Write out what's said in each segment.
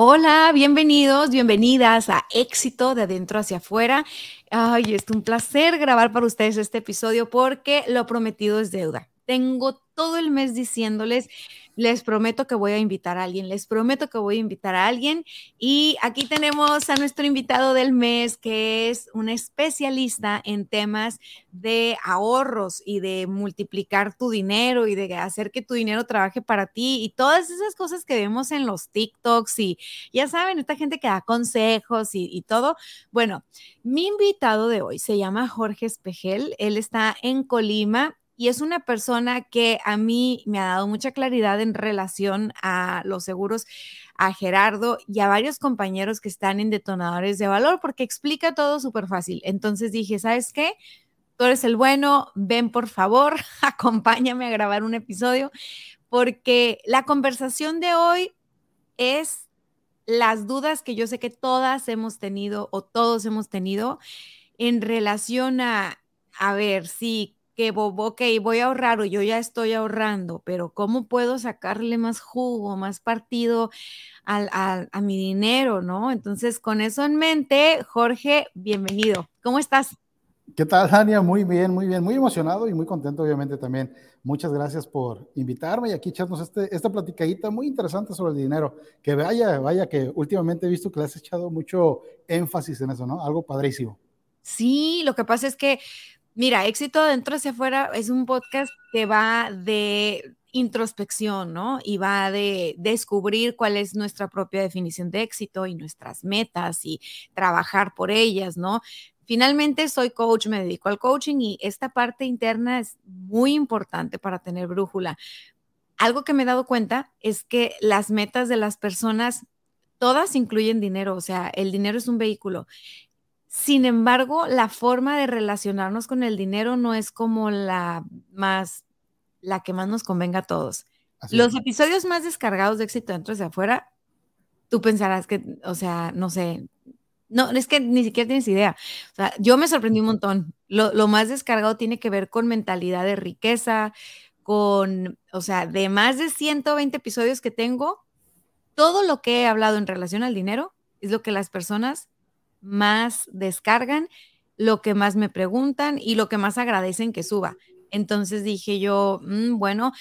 Hola, bienvenidos, bienvenidas a Éxito de Adentro hacia Afuera. Ay, es un placer grabar para ustedes este episodio porque lo prometido es deuda. Tengo todo el mes diciéndoles les prometo que voy a invitar a alguien, les prometo que voy a invitar a alguien. Y aquí tenemos a nuestro invitado del mes, que es un especialista en temas de ahorros y de multiplicar tu dinero y de hacer que tu dinero trabaje para ti y todas esas cosas que vemos en los TikToks y ya saben, esta gente que da consejos y, y todo. Bueno, mi invitado de hoy se llama Jorge Espejel, él está en Colima y es una persona que a mí me ha dado mucha claridad en relación a los seguros, a Gerardo y a varios compañeros que están en detonadores de valor, porque explica todo súper fácil. Entonces dije, ¿sabes qué? Tú eres el bueno, ven por favor, acompáñame a grabar un episodio, porque la conversación de hoy es las dudas que yo sé que todas hemos tenido o todos hemos tenido en relación a, a ver, si que, ok, voy a ahorrar o yo ya estoy ahorrando, pero ¿cómo puedo sacarle más jugo, más partido a mi dinero, no? Entonces, con eso en mente, Jorge, bienvenido. ¿Cómo estás? ¿Qué tal, Dania? Muy bien, muy bien, muy emocionado y muy contento, obviamente, también. Muchas gracias por invitarme y aquí echarnos este, esta platicadita muy interesante sobre el dinero. Que vaya, vaya, que últimamente he visto que le has echado mucho énfasis en eso, ¿no? Algo padrísimo. Sí, lo que pasa es que Mira, Éxito Dentro hacia afuera es un podcast que va de introspección, ¿no? Y va de descubrir cuál es nuestra propia definición de éxito y nuestras metas y trabajar por ellas, ¿no? Finalmente soy coach, me dedico al coaching y esta parte interna es muy importante para tener brújula. Algo que me he dado cuenta es que las metas de las personas, todas incluyen dinero, o sea, el dinero es un vehículo sin embargo, la forma de relacionarnos con el dinero no es como la más, la que más nos convenga a todos. Los episodios más descargados de éxito dentro de afuera, tú pensarás que, o sea, no sé, no, es que ni siquiera tienes idea. O sea, yo me sorprendí un montón. Lo, lo, más descargado tiene que ver con mentalidad de riqueza, con, o sea, de más de 120 episodios que tengo, todo lo que he hablado en relación al dinero es lo que las personas más descargan, lo que más me preguntan y lo que más agradecen que suba. Entonces dije yo, mm, bueno,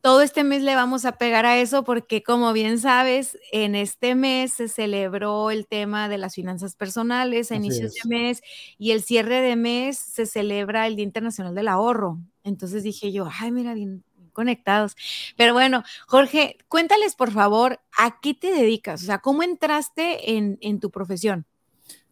todo este mes le vamos a pegar a eso porque como bien sabes, en este mes se celebró el tema de las finanzas personales a inicios de mes y el cierre de mes se celebra el Día Internacional del Ahorro. Entonces dije yo, ay, mira, bien conectados. Pero bueno, Jorge, cuéntales por favor, ¿a qué te dedicas? O sea, ¿cómo entraste en, en tu profesión?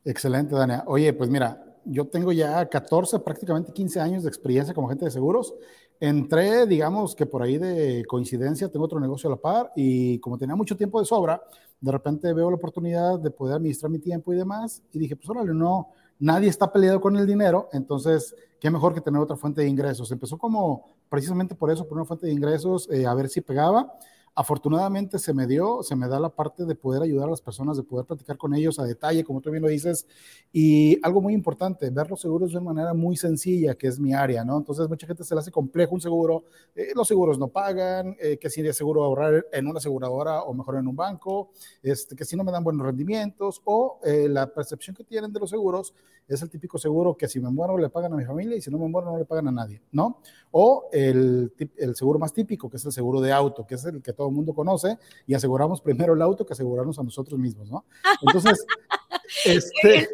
Excelente, Dania. Oye, pues mira, yo tengo ya 14, prácticamente 15 años de experiencia como agente de seguros. Entré, digamos que por ahí de coincidencia, tengo otro negocio a la par y como tenía mucho tiempo de sobra, de repente veo la oportunidad de poder administrar mi tiempo y demás y dije, pues órale, no, nadie está peleado con el dinero, entonces, qué mejor que tener otra fuente de ingresos. Empezó como precisamente por eso, por una fuente de ingresos, eh, a ver si pegaba Afortunadamente se me dio, se me da la parte de poder ayudar a las personas, de poder platicar con ellos a detalle, como tú bien lo dices, y algo muy importante, ver los seguros de manera muy sencilla, que es mi área, ¿no? Entonces mucha gente se le hace complejo un seguro, eh, los seguros no pagan, eh, que si es seguro ahorrar en una aseguradora o mejor en un banco, este, que si no me dan buenos rendimientos, o eh, la percepción que tienen de los seguros es el típico seguro que si me muero le pagan a mi familia y si no me muero no le pagan a nadie, ¿no? O el, el seguro más típico, que es el seguro de auto, que es el que todo el mundo conoce, y aseguramos primero el auto que asegurarnos a nosotros mismos, ¿no? Entonces, este,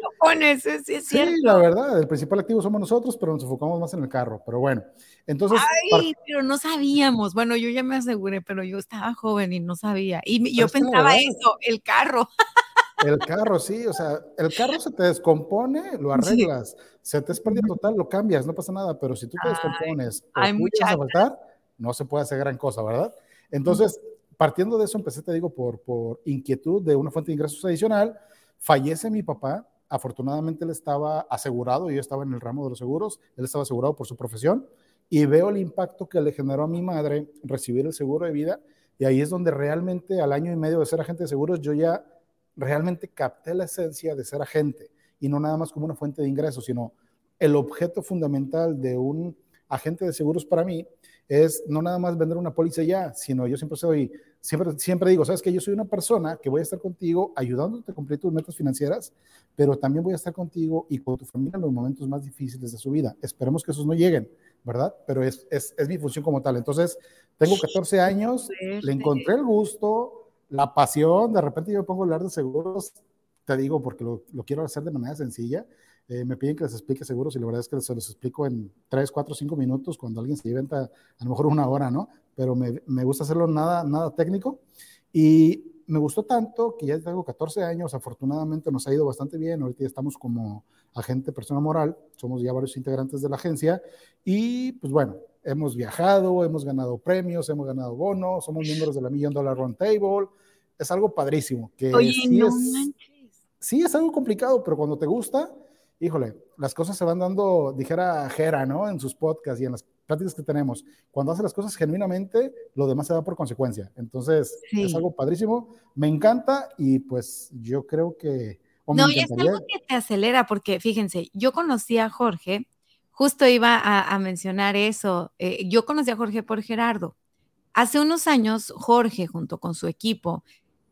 sí, es sí, la verdad, el principal activo somos nosotros, pero nos enfocamos más en el carro, pero bueno. Entonces, Ay, pero no sabíamos. Bueno, yo ya me aseguré, pero yo estaba joven y no sabía. Y yo pensaba eso, el carro. El carro, sí, o sea, el carro se te descompone, lo arreglas. Se te es total, lo cambias, no pasa nada. Pero si tú te descompones hay a faltar, no se puede hacer gran cosa, ¿verdad? Entonces, partiendo de eso, empecé, te digo, por, por inquietud de una fuente de ingresos adicional. Fallece mi papá. Afortunadamente él estaba asegurado, yo estaba en el ramo de los seguros, él estaba asegurado por su profesión y veo el impacto que le generó a mi madre recibir el seguro de vida y ahí es donde realmente al año y medio de ser agente de seguros yo ya realmente capté la esencia de ser agente y no nada más como una fuente de ingresos, sino el objeto fundamental de un agente de seguros para mí es no nada más vender una póliza ya, sino yo siempre soy, siempre, siempre digo, sabes que yo soy una persona que voy a estar contigo ayudándote a cumplir tus metas financieras, pero también voy a estar contigo y con tu familia en los momentos más difíciles de su vida. Esperemos que esos no lleguen, ¿verdad? Pero es, es, es mi función como tal. Entonces, tengo 14 años, le encontré el gusto, la pasión, de repente yo me pongo a hablar de seguros, te digo, porque lo, lo quiero hacer de manera sencilla. Eh, me piden que les explique seguros y la verdad es que se los explico en 3, 4, 5 minutos cuando alguien se inventa a lo mejor una hora, ¿no? Pero me, me, gusta hacerlo nada, nada técnico. Y me gustó tanto que ya tengo 14 años, afortunadamente nos ha ido bastante bien, ahorita ya estamos como agente persona moral, somos ya varios integrantes de la agencia y pues bueno, hemos viajado, hemos ganado premios, hemos ganado bonos, somos miembros de la Million Dollar Round Table, es algo padrísimo. Que Oye, sí, no es, manches. sí es algo complicado, pero cuando te gusta, híjole, las cosas se van dando, dijera Jera, ¿no? En sus podcasts y en las pláticas que tenemos. Cuando hace las cosas genuinamente, lo demás se da por consecuencia. Entonces, Sí. es algo padrísimo, me encanta y pues yo creo que... No, y es algo que te acelera, porque fíjense, yo conocí a Jorge, justo iba a, a mencionar eso, eh, yo conocí a Jorge por Gerardo. Hace unos años, Jorge, junto con su equipo,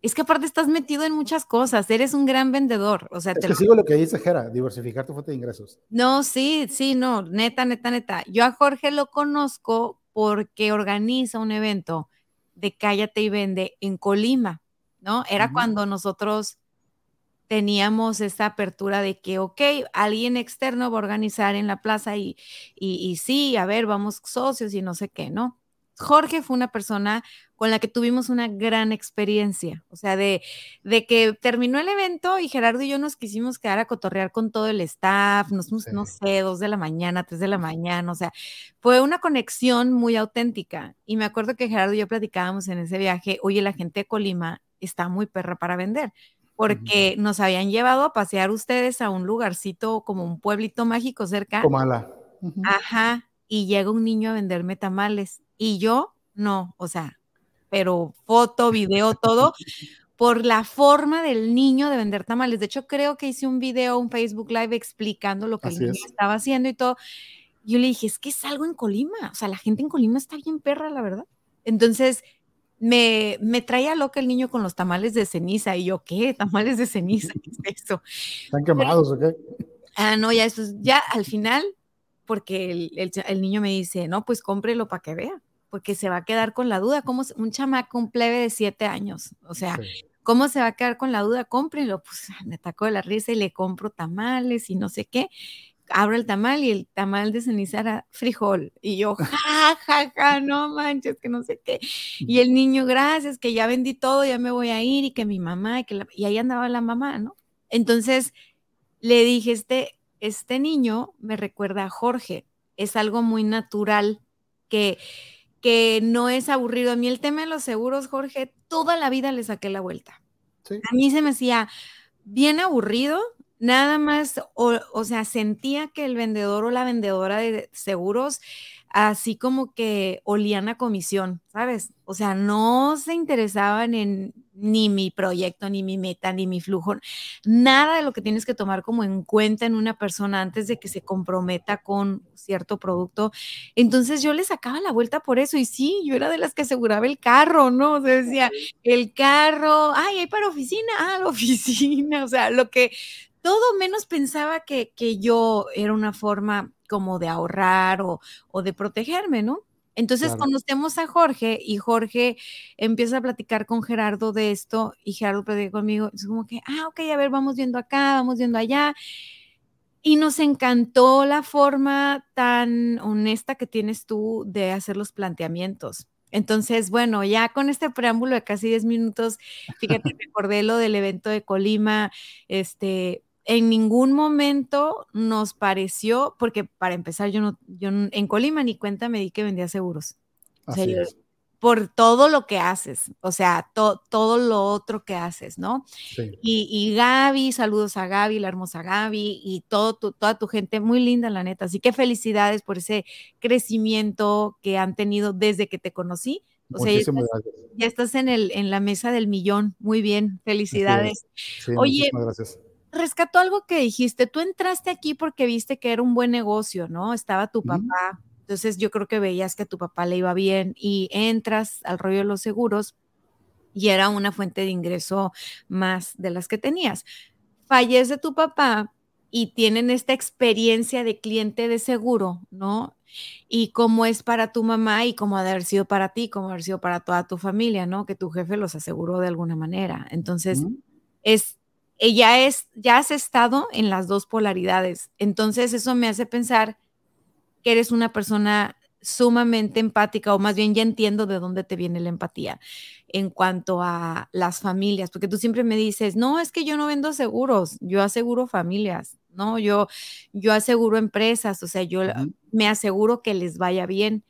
es que aparte estás metido en muchas cosas, eres un gran vendedor, o sea, Es te que lo- sigo lo que dice Jera, diversificar tu fuente de ingresos. No, sí, sí, no, neta, neta, neta. Yo a Jorge lo conozco porque organiza un evento de Cállate y Vende en Colima, ¿no? Era Ujú. cuando nosotros teníamos esa apertura de que, ok, alguien externo va a organizar en la plaza y, y, y sí, a ver, vamos socios y no sé qué, ¿no? Jorge fue una persona con la que tuvimos una gran experiencia, o sea, de, de que terminó el evento y Gerardo y yo nos quisimos quedar a cotorrear con todo el staff, nos fuimos, Sí. no sé, dos de la mañana, tres de la mañana, o sea, fue una conexión muy auténtica. Y me acuerdo que Gerardo y yo platicábamos en ese viaje, oye, la gente de Colima está muy perra para vender, porque nos habían llevado a pasear ustedes a un lugarcito como un pueblito mágico cerca. Comala. Ajá, y llega un niño a venderme tamales y yo no, o sea, pero foto, video, todo, por la forma del niño de vender tamales. De hecho, creo que hice un video, un Facebook Live explicando lo que Así el niño es. estaba haciendo y todo. Yo le dije, es que es algo en Colima, o sea, la gente en Colima está bien perra, la verdad. Entonces, me, me traía loca el niño con los tamales de ceniza y yo, ¿qué? ¿Tamales de ceniza? ¿Qué es eso? ¿Están quemados o qué? Ah, no, ya eso, es- ya al final, porque el, el el niño me dice, no, pues cómprelo para que vea, porque se va a quedar con la duda, como un chamaco, un plebe de siete años, o sea, Sí. ¿cómo se va a quedar con la duda? Cómprelo, pues me atacó de la risa y le compro tamales y no sé qué. Abro el tamal y el tamal de ceniza era frijol. Y yo, ja, ja, ja, no manches, que no sé qué. Y el niño, gracias, que ya vendí todo, ya me voy a ir y que mi mamá, y, que la- y ahí andaba la mamá, ¿no? Entonces le dije, este, este niño me recuerda a Jorge, es algo muy natural que, que no es aburrido. A mí el tema de los seguros, Jorge, toda la vida le saqué la vuelta. Sí. A mí se me hacía bien aburrido, nada más, o, o sea, sentía que el vendedor o la vendedora de seguros, así como que olían a comisión, ¿sabes? O sea, no se interesaban en ni mi proyecto, ni mi meta, ni mi flujo, nada de lo que tienes que tomar como en cuenta en una persona antes de que se comprometa con cierto producto. Entonces yo le sacaba la vuelta por eso y sí, yo era de las que aseguraba el carro, ¿no? O sea, decía, el carro, ay, hay para oficina, ah, la oficina, o sea, lo que todo menos pensaba que, que yo era una forma como de ahorrar o, o de protegerme, ¿no? Entonces Claro. conocemos a Jorge y Jorge empieza a platicar con Gerardo de esto y Gerardo platica conmigo. Es como que, ah, ok, a ver, vamos viendo acá, vamos viendo allá. Y nos encantó la forma tan honesta que tienes tú de hacer los planteamientos. Entonces, bueno, ya con este preámbulo de casi 10 minutos, fíjate, recordé lo del evento de Colima, este, en ningún momento nos pareció, porque para empezar, yo no, yo en Colima ni cuenta me di que vendía seguros. O sea, Así yo- es. por todo lo que haces, o sea, todo lo otro que haces, ¿no? Sí. Y, y, Gaby, saludos a Gaby, la hermosa Gaby, y todo toda tu gente, muy linda, la neta. Así que felicidades por ese crecimiento que han tenido desde que te conocí. O sea, ya estás, en, el, en la mesa del millón. Muy bien, felicidades. Oye, gracias. Rescató algo que dijiste. Tú entraste aquí porque viste que era un buen negocio, ¿no? Estaba tu papá, entonces yo creo que veías que a tu papá le iba bien y entras al rollo de los seguros y era una fuente de ingreso más de las que tenías. Fallece tu papá y tienen esta experiencia de cliente de seguro, ¿no? Y cómo es para tu mamá y cómo ha de haber sido para ti, cómo ha haber sido para toda tu familia, ¿no? Que tu jefe los aseguró de alguna manera. Entonces, es, ella es, ya has estado en las dos polaridades. Entonces, eso me hace pensar que eres una persona sumamente empática, o más bien ya entiendo de dónde te viene la empatía en cuanto a las familias, porque tú siempre me dices, no, es que yo no vendo seguros, yo aseguro familias, ¿no? Yo, yo aseguro empresas, o sea, yo me aseguro que les vaya bien.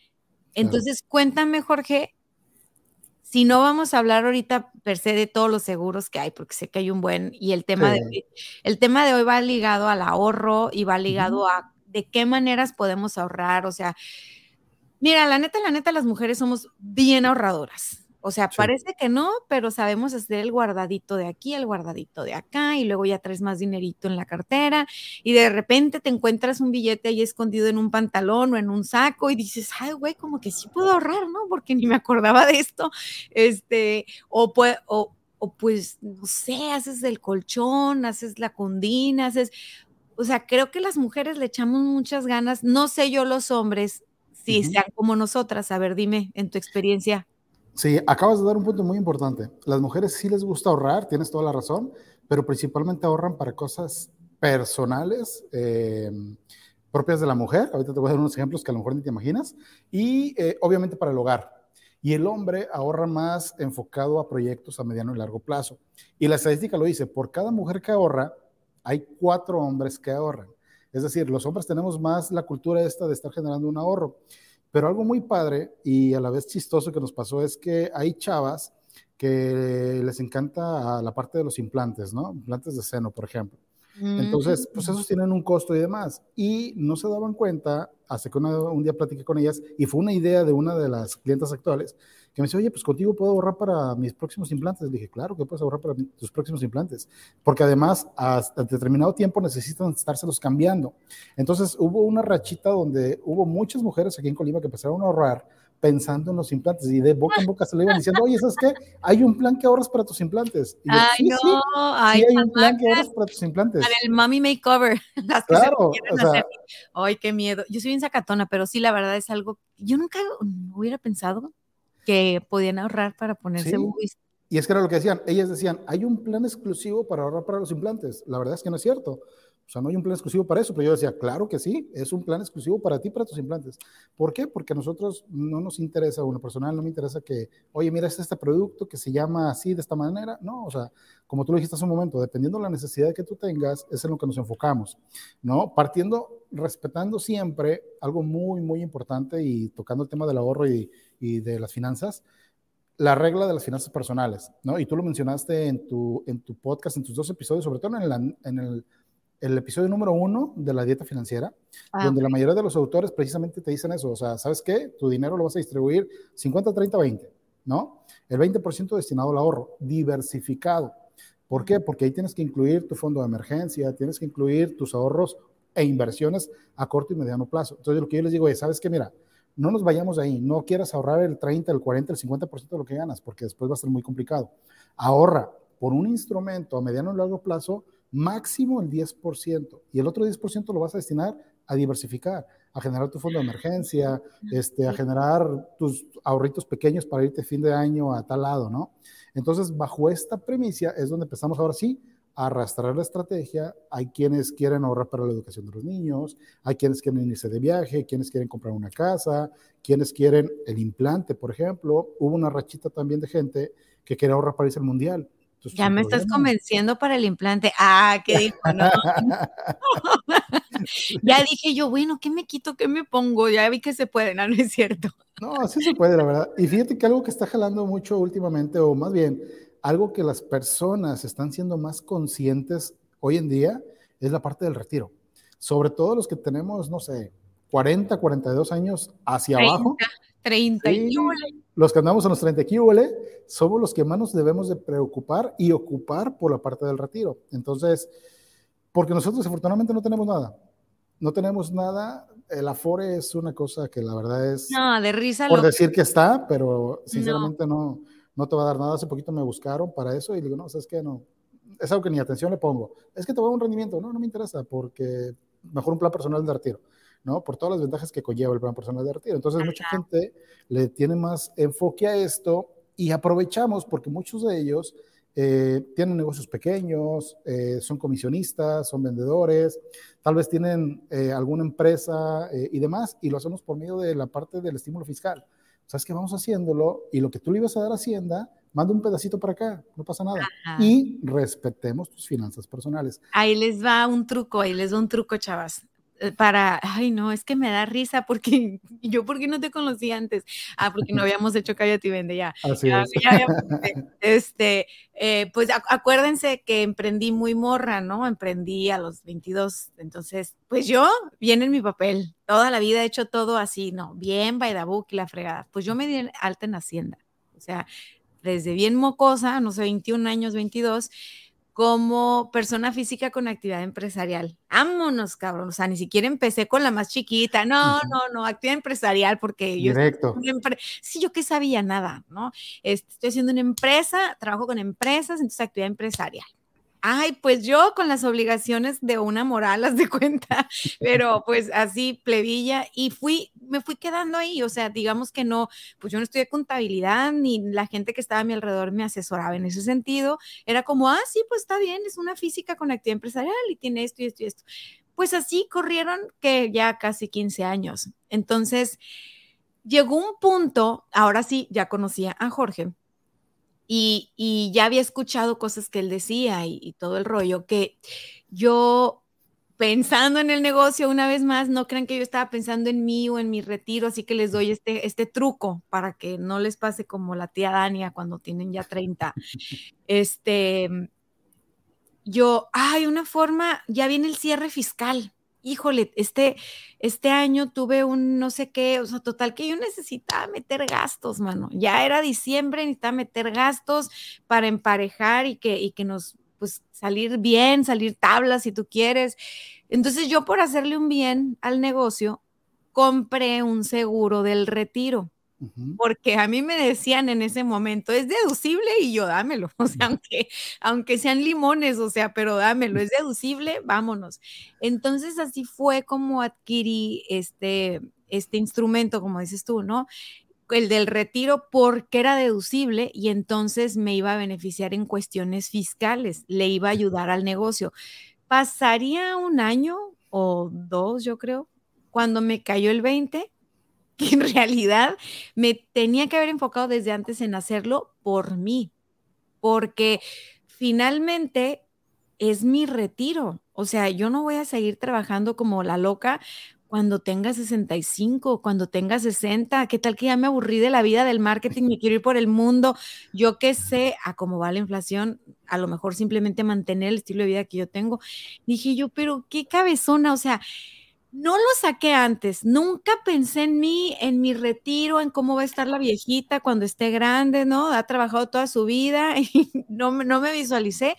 Entonces, cuéntame, Jorge, si no vamos a hablar ahorita per se de todos los seguros que hay, porque sé que hay un buen, y el tema, de, el tema de hoy va ligado al ahorro y va ligado a de qué maneras podemos ahorrar, o sea, mira, la neta, la neta, las mujeres somos bien ahorradoras. O sea, parece que no, pero sabemos hacer el guardadito de aquí, el guardadito de acá, y luego ya traes más dinerito en la cartera, y de repente te encuentras un billete ahí escondido en un pantalón o en un saco, y dices, ay, güey, como que sí puedo ahorrar, ¿no? Porque ni me acordaba de esto. Este, o, pues, o, o pues, no sé, haces el colchón, haces la condina, haces, o sea, creo que las mujeres le echamos muchas ganas, no sé yo los hombres, si sean como nosotras, a ver, dime en tu experiencia. Sí, acabas de dar un punto muy importante. Las mujeres sí les gusta ahorrar, tienes toda la razón, pero principalmente ahorran para cosas personales, em, propias de la mujer. Ahorita te voy a dar unos ejemplos que a lo mejor ni te imaginas. Y eh, obviamente para el hogar. Y el hombre ahorra más enfocado a proyectos a mediano y largo plazo. Y la estadística lo dice, por cada mujer que ahorra, hay cuatro hombres que ahorran. Es decir, los hombres tenemos más la cultura esta de estar generando un ahorro. Pero algo muy padre y a la vez chistoso que nos pasó es que hay chavas que les encanta la parte de los implantes, ¿no? Implantes de seno, por ejemplo. Entonces, pues esos tienen un costo y demás. Y no se daban cuenta, hasta que un día platiqué con ellas, y fue una idea de una de las clientas actuales, que me dice, oye, pues contigo puedo ahorrar para mis próximos implantes. Le dije, claro que puedes ahorrar para tus próximos implantes, porque además hasta determinado tiempo necesitan estárselos cambiando. Entonces hubo una rachita donde hubo muchas mujeres aquí en Colima que empezaron a ahorrar pensando en los implantes y de boca en boca se le iban diciendo, oye, ¿sabes qué? Hay un plan que ahorras para tus implantes. Y Ay, sí, no, sí, hay un plan que ahorras para tus implantes. Para el mommy makeover. Las que claro, o sea, Ay, qué miedo. Yo soy bien sacatona, pero sí, la verdad es algo, yo nunca hubiera pensado que podían ahorrar para ponerse sí. Y es que era lo que decían, ellas decían, hay un plan exclusivo para ahorrar para los implantes. La verdad es que no es cierto. Sea, no hay un plan exclusivo para eso, pero yo decía, claro que sí, es un plan exclusivo para ti, para tus implantes. ¿Por qué? Porque a nosotros no nos interesa, una personal no me interesa que, oye, mira, es este producto que se llama así, de esta manera. No, o sea, como tú lo dijiste hace un momento, dependiendo de la necesidad que tú tengas, es en lo que nos enfocamos, ¿no? Partiendo, respetando siempre algo muy, muy importante y tocando el tema del ahorro y, y de las finanzas, la regla de las finanzas personales, ¿no? Y tú lo mencionaste en tu, en tu podcast, en tus dos episodios, sobre todo en, en el, el, episodio número uno de la dieta financiera, ah, donde la mayoría de los autores precisamente te dicen eso, o sea, ¿sabes qué? Tu dinero lo vas a distribuir 50, 30, 20, ¿no? El 20% destinado al ahorro, diversificado. ¿Por qué? Porque ahí tienes que incluir tu fondo de emergencia, tienes que incluir tus ahorros e inversiones a corto y mediano plazo. Entonces, lo que yo les digo es, ¿sabes qué? Mira, no nos vayamos ahí, no quieras ahorrar el 30, el 40, el 50% de lo que ganas, porque después va a ser muy complicado. Ahorra por un instrumento a mediano y largo plazo máximo el 10% y el otro 10% lo vas a destinar a diversificar, a generar tu fondo de emergencia, este, a generar tus ahorritos pequeños para irte fin de año a tal lado, ¿no? Entonces, bajo esta premisa es donde empezamos ahora sí arrastrar la estrategia. Hay quienes quieren ahorrar para la educación de los niños, hay quienes quieren irse de viaje, quienes quieren comprar una casa, quienes quieren el implante, por ejemplo. Hubo una rachita también de gente que quería ahorrar para irse al mundial. Ya me estás convenciendo para el implante. Ah, ¿qué dijo? No. ya dije yo, bueno, ¿qué me quito? ¿Qué me pongo? Ya vi que se puede, no, no es cierto. No, sí se puede, la verdad. Y fíjate que algo que está jalando mucho últimamente, o más bien, algo que las personas están siendo más conscientes hoy en día, es la parte del retiro. Sobre todo los que tenemos, no sé, 40, 42 años hacia abajo. 30 Los que andamos en los 30 somos los que más nos debemos de preocupar y ocupar por la parte del retiro. Entonces, porque nosotros afortunadamente no tenemos nada. No tenemos nada. El Afore es una cosa que la verdad es... No, de risa. Por decir que está, pero sinceramente no. no. te va a dar nada. Hace poquito me buscaron para eso y digo, no, ¿sabes qué? No. Es algo que ni atención le pongo. Es que te voy a dar un rendimiento. No, no me interesa porque mejor un plan personal de retiro. ¿No? Por todas las ventajas que conlleva el plan personal de retiro. Entonces, mucha gente le tiene más enfoque a esto y aprovechamos porque muchos de ellos eh, tienen negocios pequeños, eh, son comisionistas, son vendedores, tal vez tienen eh, alguna empresa y demás, y lo hacemos por medio de la parte del estímulo fiscal. ¿Sabes que Vamos haciéndolo y lo que tú le ibas a dar a Hacienda, manda un pedacito para acá, no pasa nada. Y respetemos tus finanzas personales. Ahí les va un truco, ahí les va un truco, chavas. Eh, para, ay no, es que me da risa porque yo porque no te conocí antes, ah, porque no habíamos hecho Cállate y Vende ya. Así es. este, eh, pues acuérdense que emprendí muy morra, ¿no? Emprendí a los 22, entonces, pues yo, viene en mi papel, toda la vida he hecho todo así, ¿no? Bien, by the book y la fregada. Pues yo me di alta en Hacienda, o sea, desde bien mocosa, no sé, 21 años, 22, como persona física con actividad empresarial. Vámonos, cabrón. O sea, ni siquiera empecé con la más chiquita. No, no, no, actividad empresarial, porque yo. Directo. Sí, yo que sabía nada, ¿no? Estoy haciendo una empresa, trabajo con empresas, entonces actividad empresarial. Ay, pues yo con las obligaciones de una moral, las de cuenta, pero pues así plebilla y fui, me fui quedando ahí, o sea, digamos que no, pues yo no estudié contabilidad ni la gente que estaba a mi alrededor me asesoraba en ese sentido, era como, ah, sí, pues está bien, es una física con actividad empresarial y tiene esto y esto y esto. Pues así corrieron que ya casi 15 años. Entonces, llegó un punto, ahora sí, ya conocía a Jorge, y, ya había escuchado cosas que él decía y, todo el rollo, que yo pensando en el negocio una vez más, no crean que yo estaba pensando en mí o en mi retiro, así que les doy este, este truco para que no les pase como la tía Dania cuando tienen ya 30. Este, yo, hay una forma, ya viene el cierre fiscal híjole, este, este año tuve un no sé qué, o sea, total que yo necesitaba meter gastos, mano. Ya era diciembre, necesitaba meter gastos para emparejar y que, y que nos, pues, salir bien, salir tablas si tú quieres. Entonces yo por hacerle un bien al negocio, compré un seguro del retiro porque a mí me decían en ese momento, es deducible y yo dámelo, o sea, aunque, aunque sean limones, o sea, pero dámelo, es deducible, vámonos. Entonces así fue como adquirí este, este instrumento, como dices tú, ¿no? El del retiro porque era deducible y entonces me iba a beneficiar en cuestiones fiscales, le iba a ayudar al negocio. Pasaría un año o dos, yo creo, cuando me cayó el 20 en realidad me tenía que haber enfocado desde antes en hacerlo por mí, porque finalmente es mi retiro. O sea, yo no voy a seguir trabajando como la loca cuando tenga 65, cuando tenga 60, ¿qué tal que ya me aburrí de la vida del marketing, me quiero ir por el mundo? Yo qué sé, a cómo va la inflación, a lo mejor simplemente mantener el estilo de vida que yo tengo. Dije yo, pero qué cabezona, o sea, no lo saqué antes, nunca pensé en mí, en mi retiro, en cómo va a estar la viejita cuando esté grande, ¿no? Ha trabajado toda su vida y no, no me visualicé,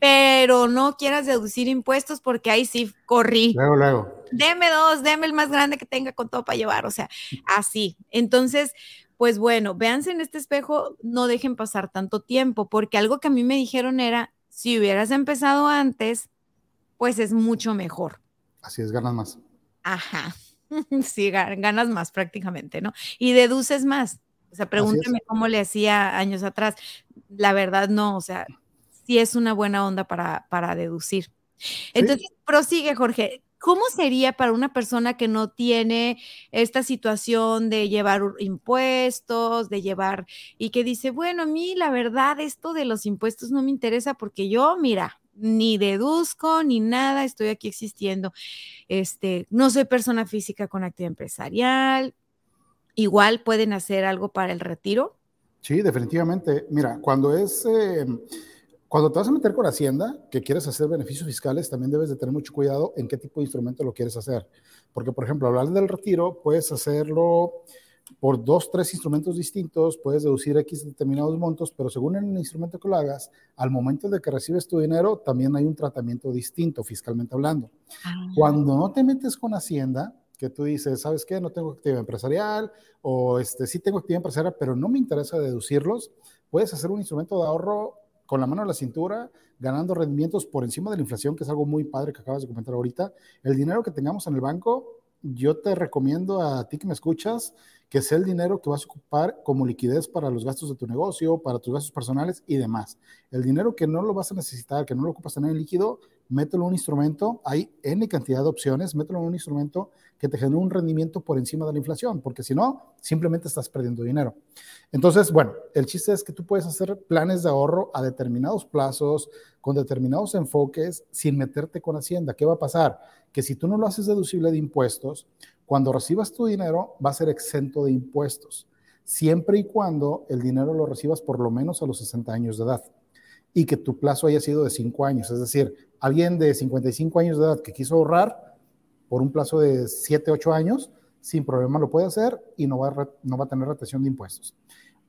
pero no quieras deducir impuestos porque ahí sí corrí. Luego, luego. Deme dos, deme el más grande que tenga con todo para llevar, o sea, así. Entonces, pues bueno, véanse en este espejo, no dejen pasar tanto tiempo, porque algo que a mí me dijeron era, si hubieras empezado antes, pues es mucho mejor. Así es, ganas más. Ajá. Sí, ganas más prácticamente, ¿no? Y deduces más. O sea, pregúntame cómo le hacía años atrás. La verdad, no, o sea, sí es una buena onda para, para deducir. Entonces, prosigue, Jorge. ¿Cómo sería para una persona que no tiene esta situación de llevar impuestos, de llevar y que dice, bueno, a mí la verdad esto de los impuestos no me interesa porque yo, mira, ni deduzco ni nada, estoy aquí existiendo. Este, no soy persona física con actividad empresarial. Igual pueden hacer algo para el retiro. Sí, definitivamente. Mira, cuando es eh, cuando te vas a meter con Hacienda, que quieres hacer beneficios fiscales, también debes de tener mucho cuidado en qué tipo de instrumento lo quieres hacer. Porque, por ejemplo, hablar del retiro, puedes hacerlo por dos, tres instrumentos distintos, puedes deducir X determinados montos, pero según el instrumento que lo hagas, al momento de que recibes tu dinero, también hay un tratamiento distinto, fiscalmente hablando. Ah. Cuando no te metes con Hacienda, que tú dices, ¿sabes qué? No tengo actividad empresarial, o este, sí tengo actividad empresarial, pero no me interesa deducirlos, puedes hacer un instrumento de ahorro con la mano en la cintura, ganando rendimientos por encima de la inflación, que es algo muy padre que acabas de comentar ahorita. El dinero que tengamos en el banco, yo te recomiendo a ti que me escuchas que sea el dinero que vas a ocupar como liquidez para los gastos de tu negocio, para tus gastos personales y demás. El dinero que no lo vas a necesitar, que no lo ocupas en líquido, mételo en un instrumento, hay N cantidad de opciones, mételo en un instrumento que te genere un rendimiento por encima de la inflación, porque si no, simplemente estás perdiendo dinero. Entonces, bueno, el chiste es que tú puedes hacer planes de ahorro a determinados plazos, con determinados enfoques, sin meterte con Hacienda. ¿Qué va a pasar? Que si tú no lo haces deducible de impuestos, cuando recibas tu dinero va a ser exento de impuestos, siempre y cuando el dinero lo recibas por lo menos a los 60 años de edad y que tu plazo haya sido de 5 años. Es decir, alguien de 55 años de edad que quiso ahorrar por un plazo de 7, 8 años, sin problema lo puede hacer y no va, a, no va a tener retención de impuestos.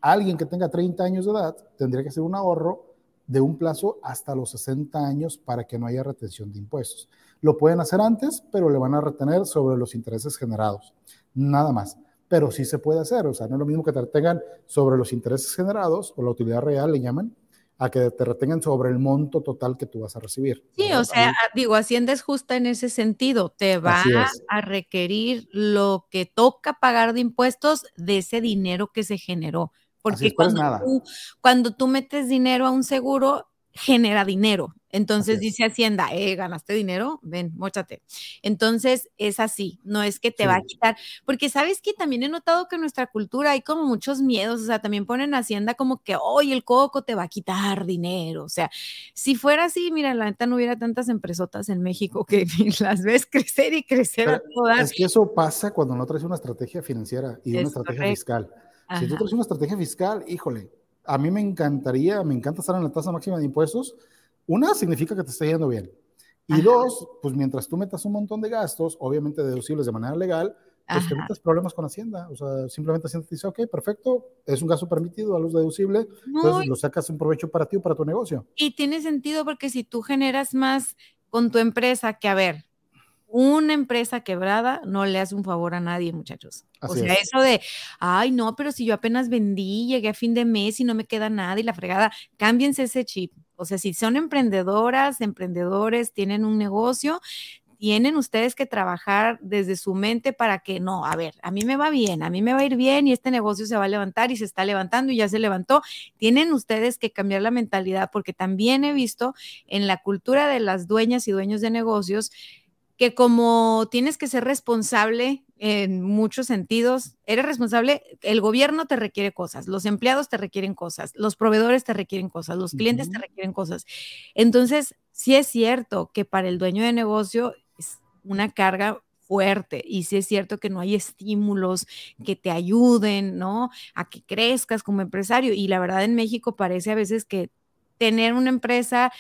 Alguien que tenga 30 años de edad tendría que hacer un ahorro de un plazo hasta los 60 años para que no haya retención de impuestos. Lo pueden hacer antes, pero le van a retener sobre los intereses generados. Nada más. Pero sí se puede hacer. O sea, no es lo mismo que te retengan sobre los intereses generados o la utilidad real, le llaman, a que te retengan sobre el monto total que tú vas a recibir. Sí, o sea, digo, Hacienda es justa en ese sentido, te va a requerir lo que toca pagar de impuestos de ese dinero que se generó. Porque cuando, tú, cuando tú metes dinero a un seguro, genera dinero. Entonces dice Hacienda, eh, ganaste dinero, ven, mochate. Entonces es así, no es que te va a quitar, porque sabes que también he notado que en nuestra cultura hay como muchos miedos, o sea, también ponen Hacienda como que, hoy el coco te va a quitar dinero, o sea, si fuera así, mira, la neta no hubiera tantas empresotas en México que las ves crecer y crecer a todas. Es que eso pasa cuando no traes una estrategia financiera y una estrategia fiscal. Si tú traes una estrategia fiscal, híjole, a mí me encantaría, me encanta estar en la tasa máxima de impuestos, una, significa que te está yendo bien. Y dos, pues mientras tú metas un montón de gastos, obviamente deducibles de manera legal, pues te metes problemas con Hacienda. O sea, simplemente Hacienda te dice, ok, perfecto, es un gasto permitido a luz deducible, entonces lo sacas un provecho para ti o para tu negocio. Y tiene sentido porque si tú generas más con tu empresa, que a ver, una empresa quebrada no le hace un favor a nadie, muchachos. o sea, eso de, ay, no, pero si yo apenas vendí, llegué a fin de mes y no me queda nada y la fregada, cámbiense ese chip. O sea, si son emprendedoras, emprendedores, tienen un negocio, tienen ustedes que trabajar desde su mente para que no, a ver, a mí me va bien, a mí me va a ir bien y este negocio se va a levantar y se está levantando y ya se levantó. Tienen ustedes que cambiar la mentalidad porque también he visto en la cultura de las dueñas y dueños de negocios que como tienes que ser responsable en muchos sentidos, eres responsable, el gobierno te requiere cosas, los empleados te requieren cosas, los proveedores te requieren cosas, los clientes te requieren cosas. Entonces, sí es cierto que para el dueño de negocio es una carga fuerte y sí es cierto que no hay estímulos que te ayuden, ¿no? A que crezcas como empresario. Y la verdad en México parece a veces que tener una empresa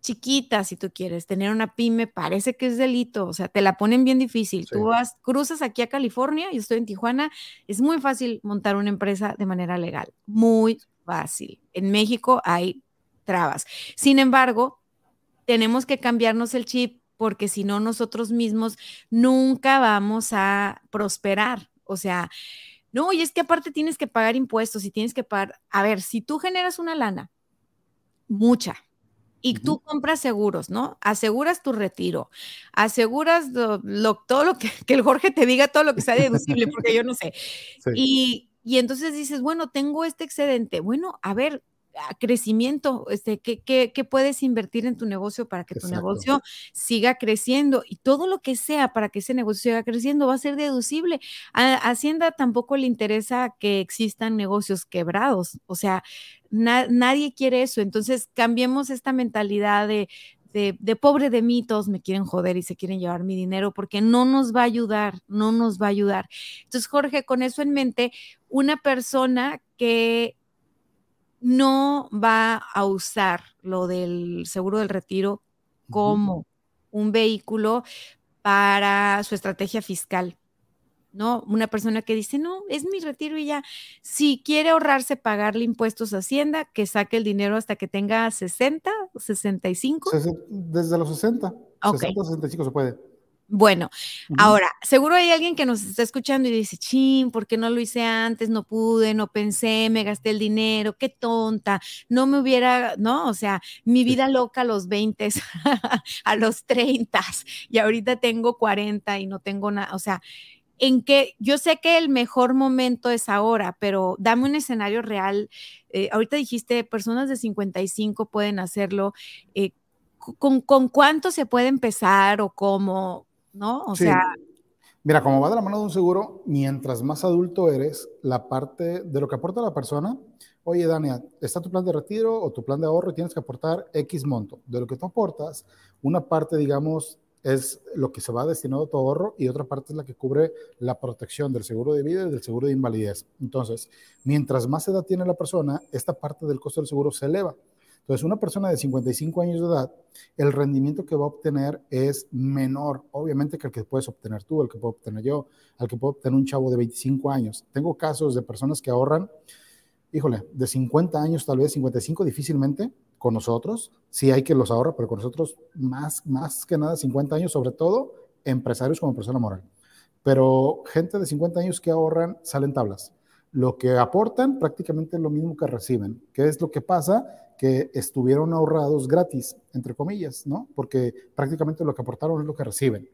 chiquita, si tú quieres, tener una pyme, parece que es delito, o sea, te la ponen bien difícil. Tú vas, cruzas aquí a California, yo estoy en Tijuana, es muy fácil montar una empresa de manera legal, muy fácil. En México hay trabas. Sin embargo, tenemos que cambiarnos el chip porque si no, nosotros mismos nunca vamos a prosperar. O sea, no, y es que aparte tienes que pagar impuestos y tienes que pagar, a ver, si tú generas una lana, mucha, y tú compras seguros, ¿no? Aseguras tu retiro, aseguras lo, todo lo que, que, el Jorge te diga, todo lo que sea deducible, porque yo no sé. Y, y entonces dices, bueno, tengo este excedente. Bueno, a ver, crecimiento, este, ¿qué, qué, puedes invertir en tu negocio para que tu negocio siga creciendo? Y todo lo que sea para que ese negocio siga creciendo va a ser deducible. A Hacienda tampoco le interesa que existan negocios quebrados, o sea, nadie quiere eso. Entonces, cambiemos esta mentalidad de, de, de, pobre de mí, todos me quieren joder y se quieren llevar mi dinero porque no nos va a ayudar, no nos va a ayudar. Entonces, Jorge, con eso en mente, una persona que no va a usar lo del seguro del retiro como un vehículo para su estrategia fiscal. ¿No? Una persona que dice, no, es mi retiro y ya. Si quiere ahorrarse pagarle impuestos a Hacienda, que saque el dinero hasta que tenga 60, 65. Desde los 60. Okay. 60, 65 se puede. Bueno, ahora, seguro hay alguien que nos está escuchando y dice, chin, ¿por qué no lo hice antes? No pude, no pensé, me gasté el dinero, qué tonta, no me hubiera, ¿no? O sea, mi vida loca a los 20, a los 30 y ahorita tengo 40 y no tengo nada, o sea, en que yo sé que el mejor momento es ahora, pero dame un escenario real. Eh, ahorita dijiste, personas de 55 pueden hacerlo. Eh, ¿con, ¿Con cuánto se puede empezar o cómo? ¿No? O sea... Mira, como va de la mano de un seguro, mientras más adulto eres, la parte de lo que aporta la persona, oye, Dania, está tu plan de retiro o tu plan de ahorro y tienes que aportar X monto. De lo que tú aportas, una parte, digamos, es lo que se va destinado a tu ahorro y otra parte es la que cubre la protección del seguro de vida y del seguro de invalidez. Entonces, mientras más edad tiene la persona, esta parte del costo del seguro se eleva. Entonces, una persona de 55 años de edad, el rendimiento que va a obtener es menor, obviamente, que el que puedes obtener tú, el que puedo obtener yo, al que puedo obtener un chavo de 25 años. Tengo casos de personas que ahorran, híjole, de 50 años, tal vez 55 difícilmente con nosotros. Sí hay que los ahorra, pero con nosotros más, más que nada 50 años, sobre todo empresarios como persona moral. Pero gente de 50 años que ahorran salen tablas. Lo que aportan prácticamente es lo mismo que reciben. ¿Qué es lo que pasa? Que estuvieron ahorrados gratis, entre comillas, ¿no? Porque prácticamente lo que aportaron es lo que reciben.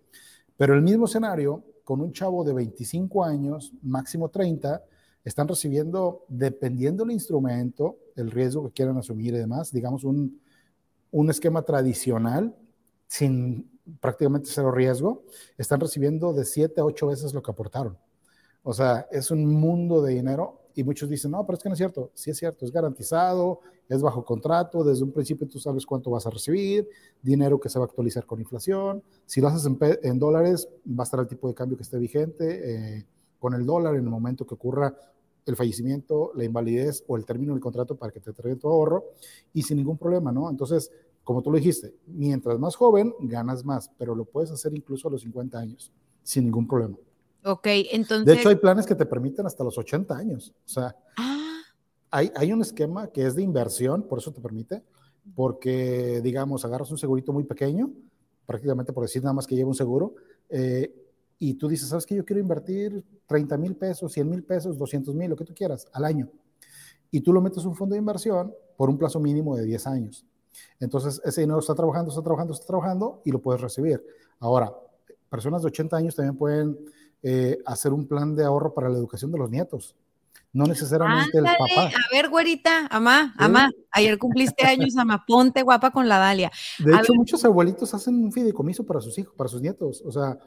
Pero el mismo escenario, con un chavo de 25 años, máximo 30, están recibiendo, dependiendo del instrumento, el riesgo que quieran asumir y demás, digamos un, un esquema tradicional, sin prácticamente cero riesgo, están recibiendo de 7 a 8 veces lo que aportaron. O sea, es un mundo de dinero y muchos dicen, no, pero es que no es cierto. Sí es cierto, es garantizado, es bajo contrato, desde un principio tú sabes cuánto vas a recibir, dinero que se va a actualizar con inflación. Si lo haces en, dólares, va a estar el tipo de cambio que esté vigente eh, con el dólar en el momento que ocurra el fallecimiento, la invalidez o el término del contrato para que te traiga tu ahorro y sin ningún problema, ¿no? Entonces, como tú lo dijiste, mientras más joven, ganas más, pero lo puedes hacer incluso a los 50 años, sin ningún problema. Ok, entonces. De hecho, hay planes que te permiten hasta los 80 años. O sea, ah. hay, hay un esquema que es de inversión, por eso te permite, porque, digamos, agarras un segurito muy pequeño, prácticamente por decir nada más que lleva un seguro, eh, y tú dices, ¿sabes qué? Yo quiero invertir 30 mil pesos, 100 mil pesos, 200 mil, lo que tú quieras, al año. Y tú lo metes en un fondo de inversión por un plazo mínimo de 10 años. Entonces, ese dinero está trabajando, está trabajando, está trabajando y lo puedes recibir. Ahora, personas de 80 años también pueden eh, hacer un plan de ahorro para la educación de los nietos. No necesariamente el papá. A ver, güerita, amá, amá, ayer cumpliste años, amá, ponte guapa con la Dalia. De hecho, muchos abuelitos hacen un fideicomiso para sus hijos, para sus nietos. O sea,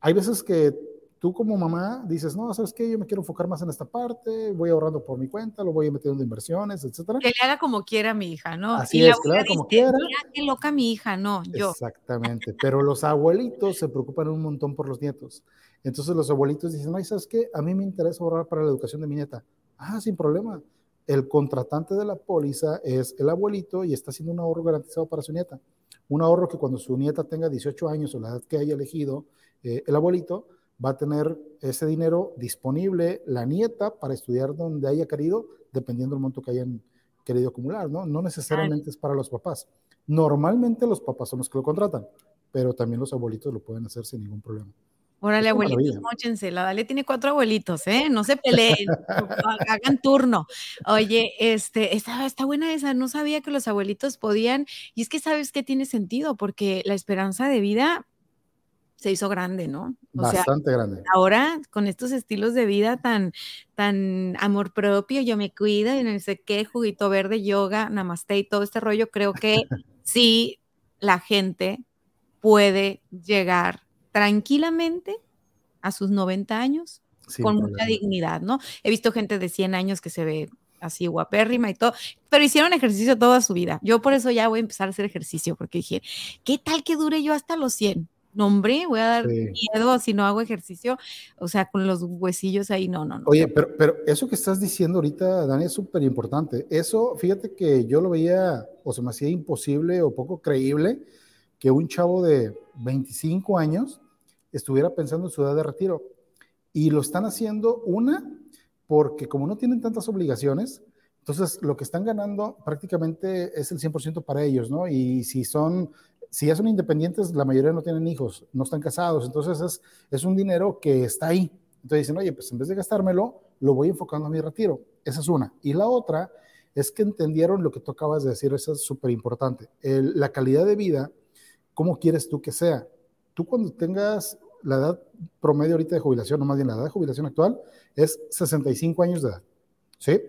hay veces que tú como mamá dices, no, ¿sabes qué? Yo me quiero enfocar más en esta parte, voy ahorrando por mi cuenta, lo voy metiendo en inversiones, etcétera. Que le haga como quiera mi hija, ¿no? Así es, que le haga como quiera. Mira qué loca mi hija, no, yo. Exactamente, pero los abuelitos se preocupan un montón por los nietos. Entonces los abuelitos dicen, ¿sabes qué? A mí me interesa ahorrar para la educación de mi nieta. Ah, sin problema. El contratante de la póliza es el abuelito y está haciendo un ahorro garantizado para su nieta. Un ahorro que cuando su nieta tenga 18 años o la edad que haya elegido eh, el abuelito, va a tener ese dinero disponible la nieta para estudiar donde haya querido, dependiendo del monto que hayan querido acumular, ¿no? No necesariamente es para los papás. Normalmente los papás son los que lo contratan, pero también los abuelitos lo pueden hacer sin ningún problema. Órale, abuelitos, mochense. La Dale tiene cuatro abuelitos, ¿eh? No se peleen, hagan turno. Oye, este, está, está buena esa, no sabía que los abuelitos podían, y es que sabes que tiene sentido, porque la esperanza de vida se hizo grande, ¿no? O Bastante grande. Ahora, con estos estilos de vida tan, tan amor propio, yo me cuido y no sé qué, juguito verde, yoga, namaste y todo este rollo, creo que sí la gente puede llegar tranquilamente a sus 90 años con mucha dignidad, ¿no? He visto gente de 100 años que se ve así guapérrima y todo, pero hicieron ejercicio toda su vida. Yo por eso ya voy a empezar a hacer ejercicio, porque dije, ¿qué tal que dure yo hasta los 100? No, hombre, voy a dar miedo si no hago ejercicio, o sea, con los huesillos ahí, no, no, no. Oye, pero, pero eso que estás diciendo ahorita, Dani, es súper importante. Eso, fíjate que yo lo veía, o se me hacía imposible o poco creíble que un chavo de 25 años estuviera pensando en su edad de retiro. Y lo están haciendo, una, porque como no tienen tantas obligaciones, entonces lo que están ganando prácticamente es el 100% para ellos, ¿no? Y si son, si ya son independientes, la mayoría no tienen hijos, no están casados, entonces es, es un dinero que está ahí. Entonces dicen, oye, pues en vez de gastármelo, lo voy enfocando a mi retiro. Esa es una. Y la otra es que entendieron lo que tú acabas de decir, eso es súper importante. La calidad de vida, ¿cómo quieres tú que sea? Tú cuando tengas la edad promedio ahorita de jubilación, no más bien la edad de jubilación actual, es 65 años de edad, ¿sí?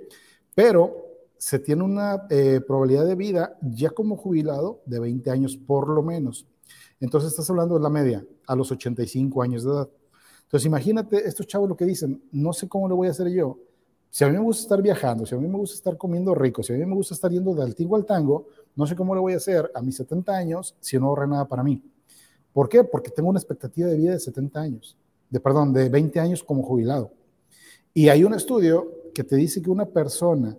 Pero se tiene una eh, probabilidad de vida ya como jubilado de 20 años por lo menos. Entonces estás hablando de la media a los 85 años de edad. Entonces imagínate estos chavos lo que dicen, no sé cómo lo voy a hacer yo. Si a mí me gusta estar viajando, si a mí me gusta estar comiendo rico, si a mí me gusta estar yendo de altigo al tango, no sé cómo lo voy a hacer a mis 70 años si no ahorré nada para mí. ¿Por qué? Porque tengo una expectativa de vida de 70 años, de perdón, de 20 años como jubilado. Y hay un estudio que te dice que una persona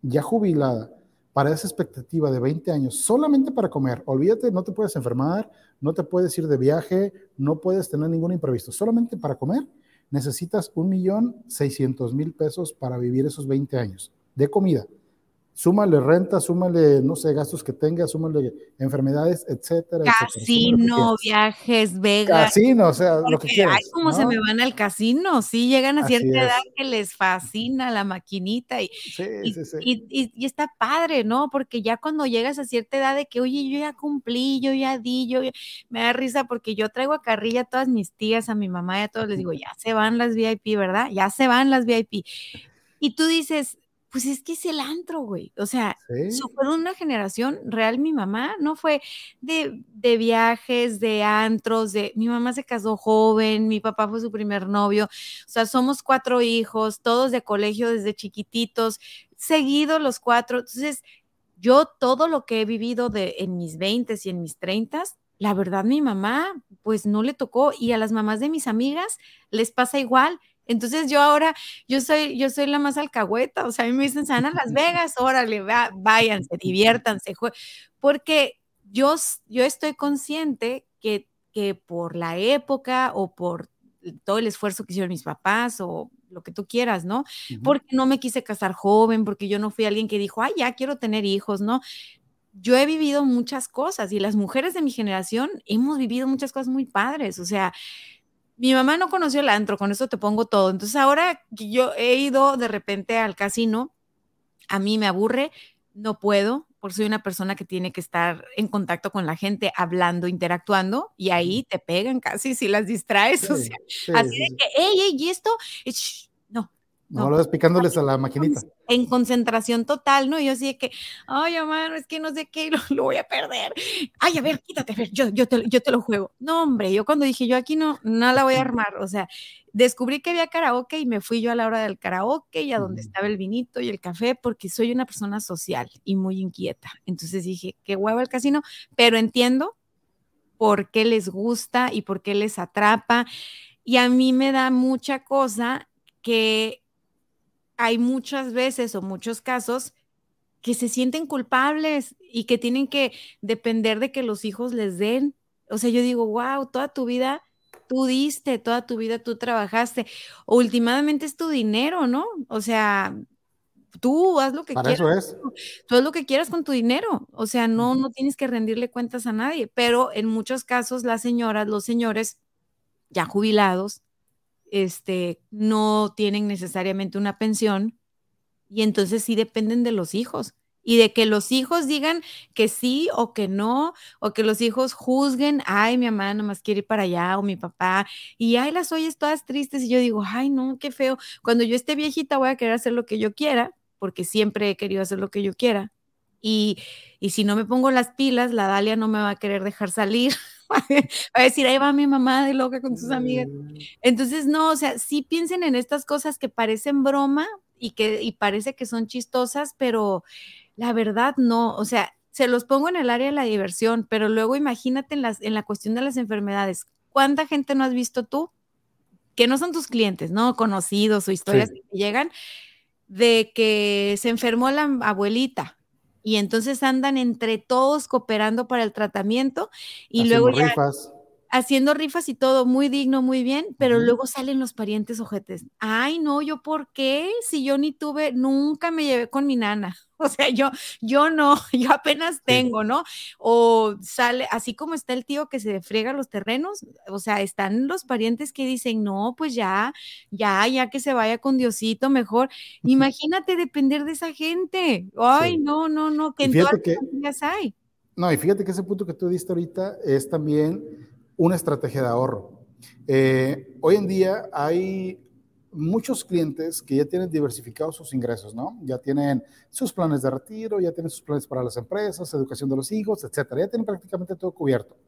ya jubilada para esa expectativa de 20 años, solamente para comer, olvídate, no te puedes enfermar, no te puedes ir de viaje, no puedes tener ningún imprevisto, solamente para comer necesitas un millón seiscientos mil pesos para vivir esos 20 años de comida súmale renta, súmale, no sé, gastos que tenga, súmale enfermedades, etcétera. Casino, viajes, Vegas. Casino, o sea, lo que quieras. Ay, cómo se me van al casino, sí, llegan a cierta edad que les fascina la maquinita y, sí, sí, sí. Y, está padre, ¿no? Porque ya cuando llegas a cierta edad de que, oye, yo ya cumplí, yo ya di, yo me da risa porque yo traigo a carrilla a todas mis tías, a mi mamá y a todos les digo, ya se van las VIP, ¿verdad? Ya se van las VIP. Y tú dices, pues es que es el antro, güey. O sea, fue una generación real. Mi mamá no fue de, de, viajes, de antros, de mi mamá se casó joven, mi papá fue su primer novio. O sea, somos cuatro hijos, todos de colegio desde chiquititos, seguidos los cuatro. Entonces, yo todo lo que he vivido de, en mis 20 y en mis 30 la verdad mi mamá pues no le tocó y a las mamás de mis amigas les pasa igual entonces yo ahora, yo soy, yo soy la más alcahueta, o sea, a mí me dicen, se van a Las Vegas, órale, va, váyanse, diviértanse, porque yo, yo estoy consciente que, que por la época o por todo el esfuerzo que hicieron mis papás o lo que tú quieras, ¿no? Porque no me quise casar joven, porque yo no fui alguien que dijo, ay, ya quiero tener hijos, ¿no? Yo he vivido muchas cosas y las mujeres de mi generación hemos vivido muchas cosas muy padres, o sea, mi mamá no conoció el antro, con eso te pongo todo. Entonces ahora que yo he ido de repente al casino, a mí me aburre, no puedo, porque soy una persona que tiene que estar en contacto con la gente, hablando, interactuando, y ahí te pegan casi si las distraes. o sea, así de que, hey, hey, y esto, no, no, lo ves picándoles a la maquinita. En concentración total, ¿no? Y yo así de que, ay, hermano, es que no sé qué, lo, voy a perder. Ay, a ver, quítate, a ver, yo, yo, te, yo te lo juego. No, hombre, yo cuando dije, yo aquí no, no la voy a armar. O sea, descubrí que había karaoke y me fui yo a la hora del karaoke y a donde estaba el vinito y el café, porque soy una persona social y muy inquieta. Entonces dije, qué huevo el casino, pero entiendo por qué les gusta y por qué les atrapa. Y a mí me da mucha cosa que hay muchas veces o muchos casos que se sienten culpables y que tienen que depender de que los hijos les den. O sea, yo digo, wow, toda tu vida tú diste, toda tu vida tú trabajaste. Últimamente es tu dinero, ¿no? O sea, tú haz lo que Para quieras. Eso es. Tú haz lo que quieras con tu dinero. O sea, no, no tienes que rendirle cuentas a nadie. Pero en muchos casos, las señoras, los señores ya jubilados, este, no tienen necesariamente una pensión y entonces sí dependen de los hijos. y de que los hijos digan que sí o que no, o que los hijos juzguen, ay, mi mamá nomás quiere ir para allá, o mi papá, y ay, las oyes todas tristes, y yo digo, ay, no, qué feo, cuando yo esté viejita voy a querer hacer lo que yo quiera, porque siempre he querido hacer lo que yo quiera, y, y si no me pongo las pilas, la Dalia no me va a querer dejar salir. va a decir, ahí va mi mamá de loca con sus amigas. Mm. Entonces, no, o sea, sí piensen en estas cosas que parecen broma y que y parece que son chistosas, pero la verdad no, o sea, se los pongo en el área de la diversión, pero luego imagínate en, las, en la cuestión de las enfermedades. ¿Cuánta gente no has visto tú? Que no son tus clientes, ¿no? Conocidos o historias que llegan de que se enfermó la abuelita y entonces andan entre todos cooperando para el tratamiento y luego ya haciendo rifas y todo muy digno, muy bien, pero luego salen los parientes ojetes. Ay, no, yo por qué? Si yo ni tuve, nunca me llevé con mi nana. O sea, yo, yo no, yo apenas tengo, ¿no? O sale, así como está el tío que se friega los terrenos, o sea, están los parientes que dicen, no, pues ya, ya, ya que se vaya con Diosito mejor. Imagínate depender de esa gente. Ay, no, no, no, que en todas las familias hay. No, y fíjate que ese punto que tú diste ahorita es también una estrategia de ahorro. Eh, hoy en día hay muchos clientes que ya tienen diversificados sus ingresos, ¿no? Ya tienen sus planes de retiro, ya tienen sus planes para las empresas, educación de los hijos, etcétera. Ya tienen prácticamente todo cubierto.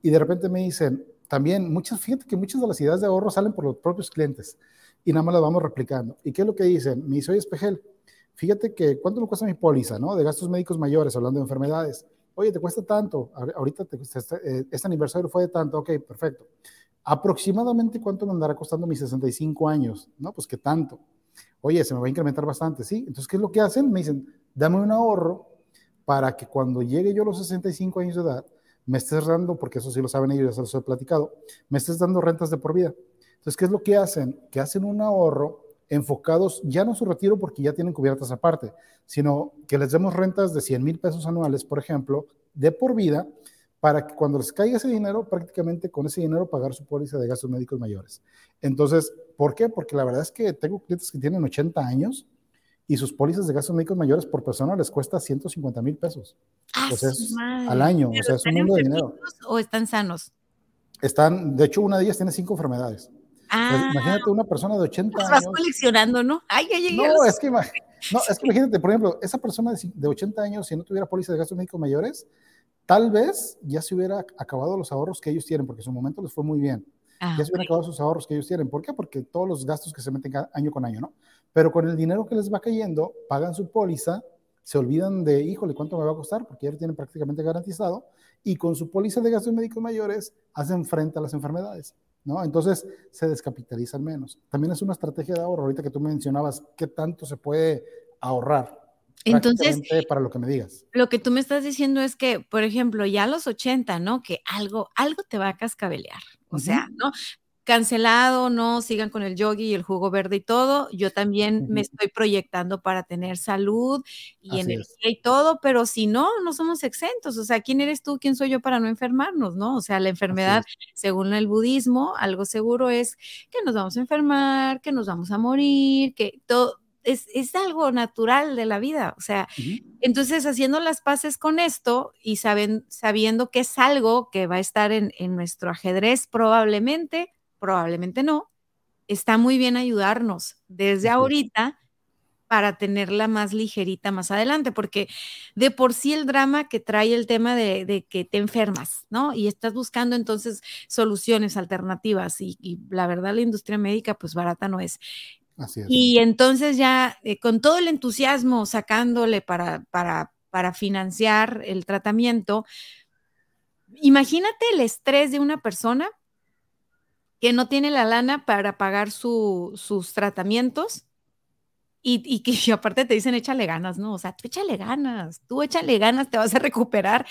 Y de repente me dicen, también, muchas, fíjate que muchas de las ideas de ahorro salen por los propios clientes y nada más las vamos replicando. ¿Y qué es lo que dicen? Me dice, oye, Espejel, fíjate que, ¿cuánto me cuesta mi póliza, no? De gastos médicos mayores, hablando de enfermedades. Oye, te cuesta tanto, ahorita te, este, este aniversario fue de tanto, ok, perfecto aproximadamente cuánto me andará costando mis 65 años, ¿no? Pues que tanto. Oye, se me va a incrementar bastante, ¿sí? Entonces, ¿qué es lo que hacen? Me dicen, dame un ahorro para que cuando llegue yo a los 65 años de edad, me estés dando, porque eso sí lo saben ellos, ya se los he platicado, me estés dando rentas de por vida. Entonces, ¿qué es lo que hacen? Que hacen un ahorro enfocados ya no su retiro porque ya tienen cubiertas aparte, sino que les demos rentas de 100 mil pesos anuales, por ejemplo, de por vida, para que cuando les caiga ese dinero, prácticamente con ese dinero pagar su póliza de gastos médicos mayores. Entonces, ¿por qué? Porque la verdad es que tengo clientes que tienen 80 años y sus pólizas de gastos médicos mayores por persona les cuesta 150 mil pesos. Ah, al año, o sea, es un mundo de dinero. ¿O están sanos? Están, de hecho, una de ellas tiene cinco enfermedades. Ah, imagínate una persona de 80 años. Vas coleccionando, ¿no? Ay, ya llegué. No, es que, no, es que imagínate, por ejemplo, esa persona de, de 80 años, si no tuviera póliza de gastos médicos mayores, Tal vez ya se hubiera acabado los ahorros que ellos tienen, porque en su momento les fue muy bien. Ah, ya se hubieran acabado sus ahorros que ellos tienen. ¿Por qué? Porque todos los gastos que se meten año con año, ¿no? Pero con el dinero que les va cayendo, pagan su póliza, se olvidan de, híjole, ¿cuánto me va a costar? Porque ya lo tienen prácticamente garantizado. Y con su póliza de gastos médicos mayores, hacen frente a las enfermedades, ¿no? Entonces, se descapitalizan menos. También es una estrategia de ahorro. Ahorita que tú mencionabas, ¿qué tanto se puede ahorrar? Entonces, para lo que me digas. Lo que tú me estás diciendo es que, por ejemplo, ya a los 80, ¿no? Que algo, algo te va a cascabelear. O sea, ¿no? Cancelado, no, sigan con el yogi y el jugo verde y todo. Yo también me estoy proyectando para tener salud y energía y todo, pero si no, no somos exentos. O sea, ¿quién eres tú? ¿Quién soy yo para no enfermarnos? ¿No? O sea, la enfermedad, según el budismo, algo seguro es que nos vamos a enfermar, que nos vamos a morir, que todo es, algo natural de la vida. O sea, entonces haciendo las paces con esto y saben, sabiendo que es algo que va a estar en, nuestro ajedrez probablemente, probablemente no, está muy bien ayudarnos desde ahorita para tenerla más ligerita más adelante, porque de por sí el drama que trae el tema de, que te enfermas, ¿no? Y estás buscando entonces soluciones alternativas y, y, la verdad la industria médica pues barata no es. Y entonces ya eh, con todo el entusiasmo sacándole para, para, para financiar el tratamiento, imagínate el estrés de una persona que no tiene la lana para pagar sus tratamientos y, y, que aparte te dicen échale ganas, ¿no? O sea, tú échale ganas, tú échale ganas, te vas a recuperar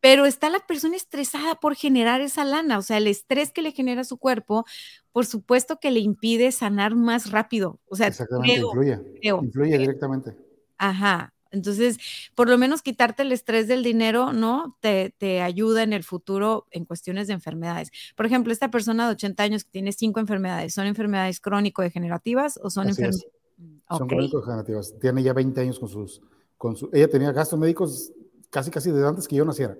pero está la persona estresada por generar esa lana, o sea, el estrés que le genera su cuerpo, por supuesto que le impide sanar más rápido. O sea, Exactamente, influye, influye directamente. Ajá, entonces, por lo menos quitarte el estrés del dinero, ¿no? Te, te, ayuda en el futuro en cuestiones de enfermedades. Por ejemplo, esta persona de 80 años que tiene cinco enfermedades, ¿son enfermedades crónico-degenerativas o son enfermedades? Son crónico-degenerativas. Tiene ya 20 años con sus Con su, ella tenía gastos médicos casi, casi desde antes que yo naciera,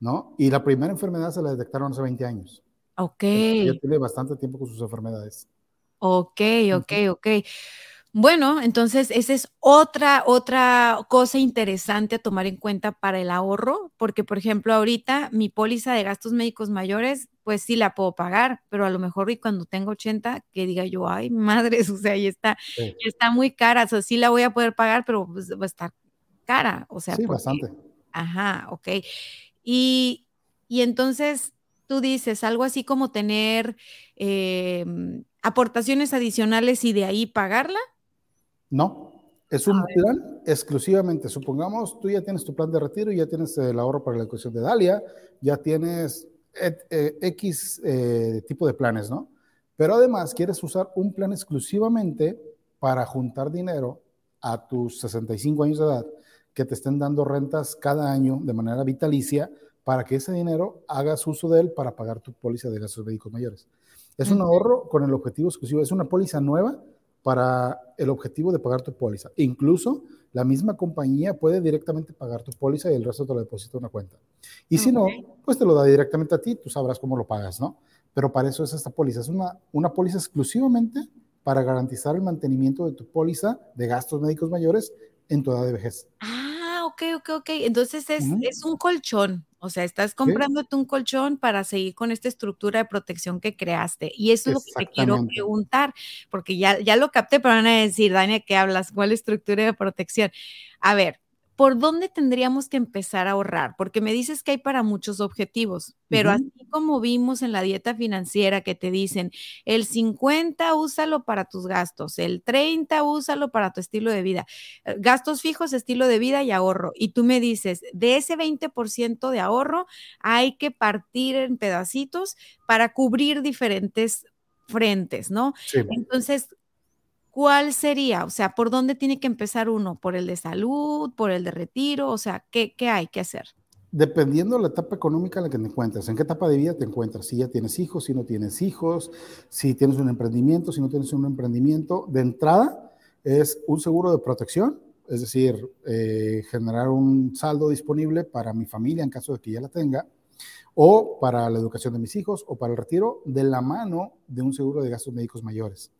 ¿no? Y la primera enfermedad se la detectaron hace 20 años. Ok. ella tiene bastante tiempo con sus enfermedades. Ok, ok, ok. Bueno, entonces esa es otra, otra cosa interesante a tomar en cuenta para el ahorro, porque por ejemplo ahorita mi póliza de gastos médicos mayores, pues sí la puedo pagar, pero a lo mejor y cuando tengo 80, que diga yo, ay, madres, o sea, ya está, está muy cara, o sea, sí la voy a poder pagar, pero pues, va a estar cara, o sea. Sí, bastante. Ajá, ok. Y, y entonces tú dices algo así como tener em, aportaciones adicionales y de ahí pagarla. No, es un plan exclusivamente. Supongamos, tú ya tienes tu plan de retiro, ya tienes el ahorro para la educación de Dalia, ya tienes eh, X eh, tipo de planes, ¿no? Pero además quieres usar un plan exclusivamente para juntar dinero a tus 65 años de edad, que te estén dando rentas cada año de manera vitalicia, para que ese dinero hagas uso de él para pagar tu póliza de gastos médicos mayores. Es un ahorro con el objetivo exclusivo, es una póliza nueva para el objetivo de pagar tu póliza. Incluso la misma compañía puede directamente pagar tu póliza y el resto te lo deposita en una cuenta. Y si no, pues te lo da directamente a ti, tú sabrás cómo lo pagas, ¿no? Pero para eso es esta póliza. Es una, una póliza exclusivamente para garantizar el mantenimiento de tu póliza de gastos médicos mayores en tu edad de vejez. Ah, ok, ok, ok. Entonces es, es un colchón. O sea, estás comprándote un colchón para seguir con esta estructura de protección que creaste. Y eso es lo que te quiero preguntar, porque ya, ya lo capté, pero van a decir, Dania, ¿qué hablas? ¿Cuál estructura de protección? A ver, ¿por dónde tendríamos que empezar a ahorrar? Porque me dices que hay para muchos objetivos, pero así como vimos en la dieta financiera que te dicen, el 50 úsalo para tus gastos, el 30 úsalo para tu estilo de vida, eh, gastos fijos, estilo de vida y ahorro. Y tú me dices, de ese 20% de ahorro hay que partir en pedacitos para cubrir diferentes frentes, ¿no? Entonces, ¿cuál sería? O sea, ¿por dónde tiene que empezar uno? ¿Por el de salud? ¿Por el de retiro? O sea, ¿qué, hay que hacer? Dependiendo de la etapa económica en la que te encuentres, en qué etapa de vida te encuentras, si ya tienes hijos, si no tienes hijos, si tienes un emprendimiento, si no tienes un emprendimiento, de entrada es un seguro de protección, es decir, eh, generar un saldo disponible para mi familia en caso de que ya la tenga, o para la educación de mis hijos, o para el retiro, de la mano de un seguro de gastos médicos mayores.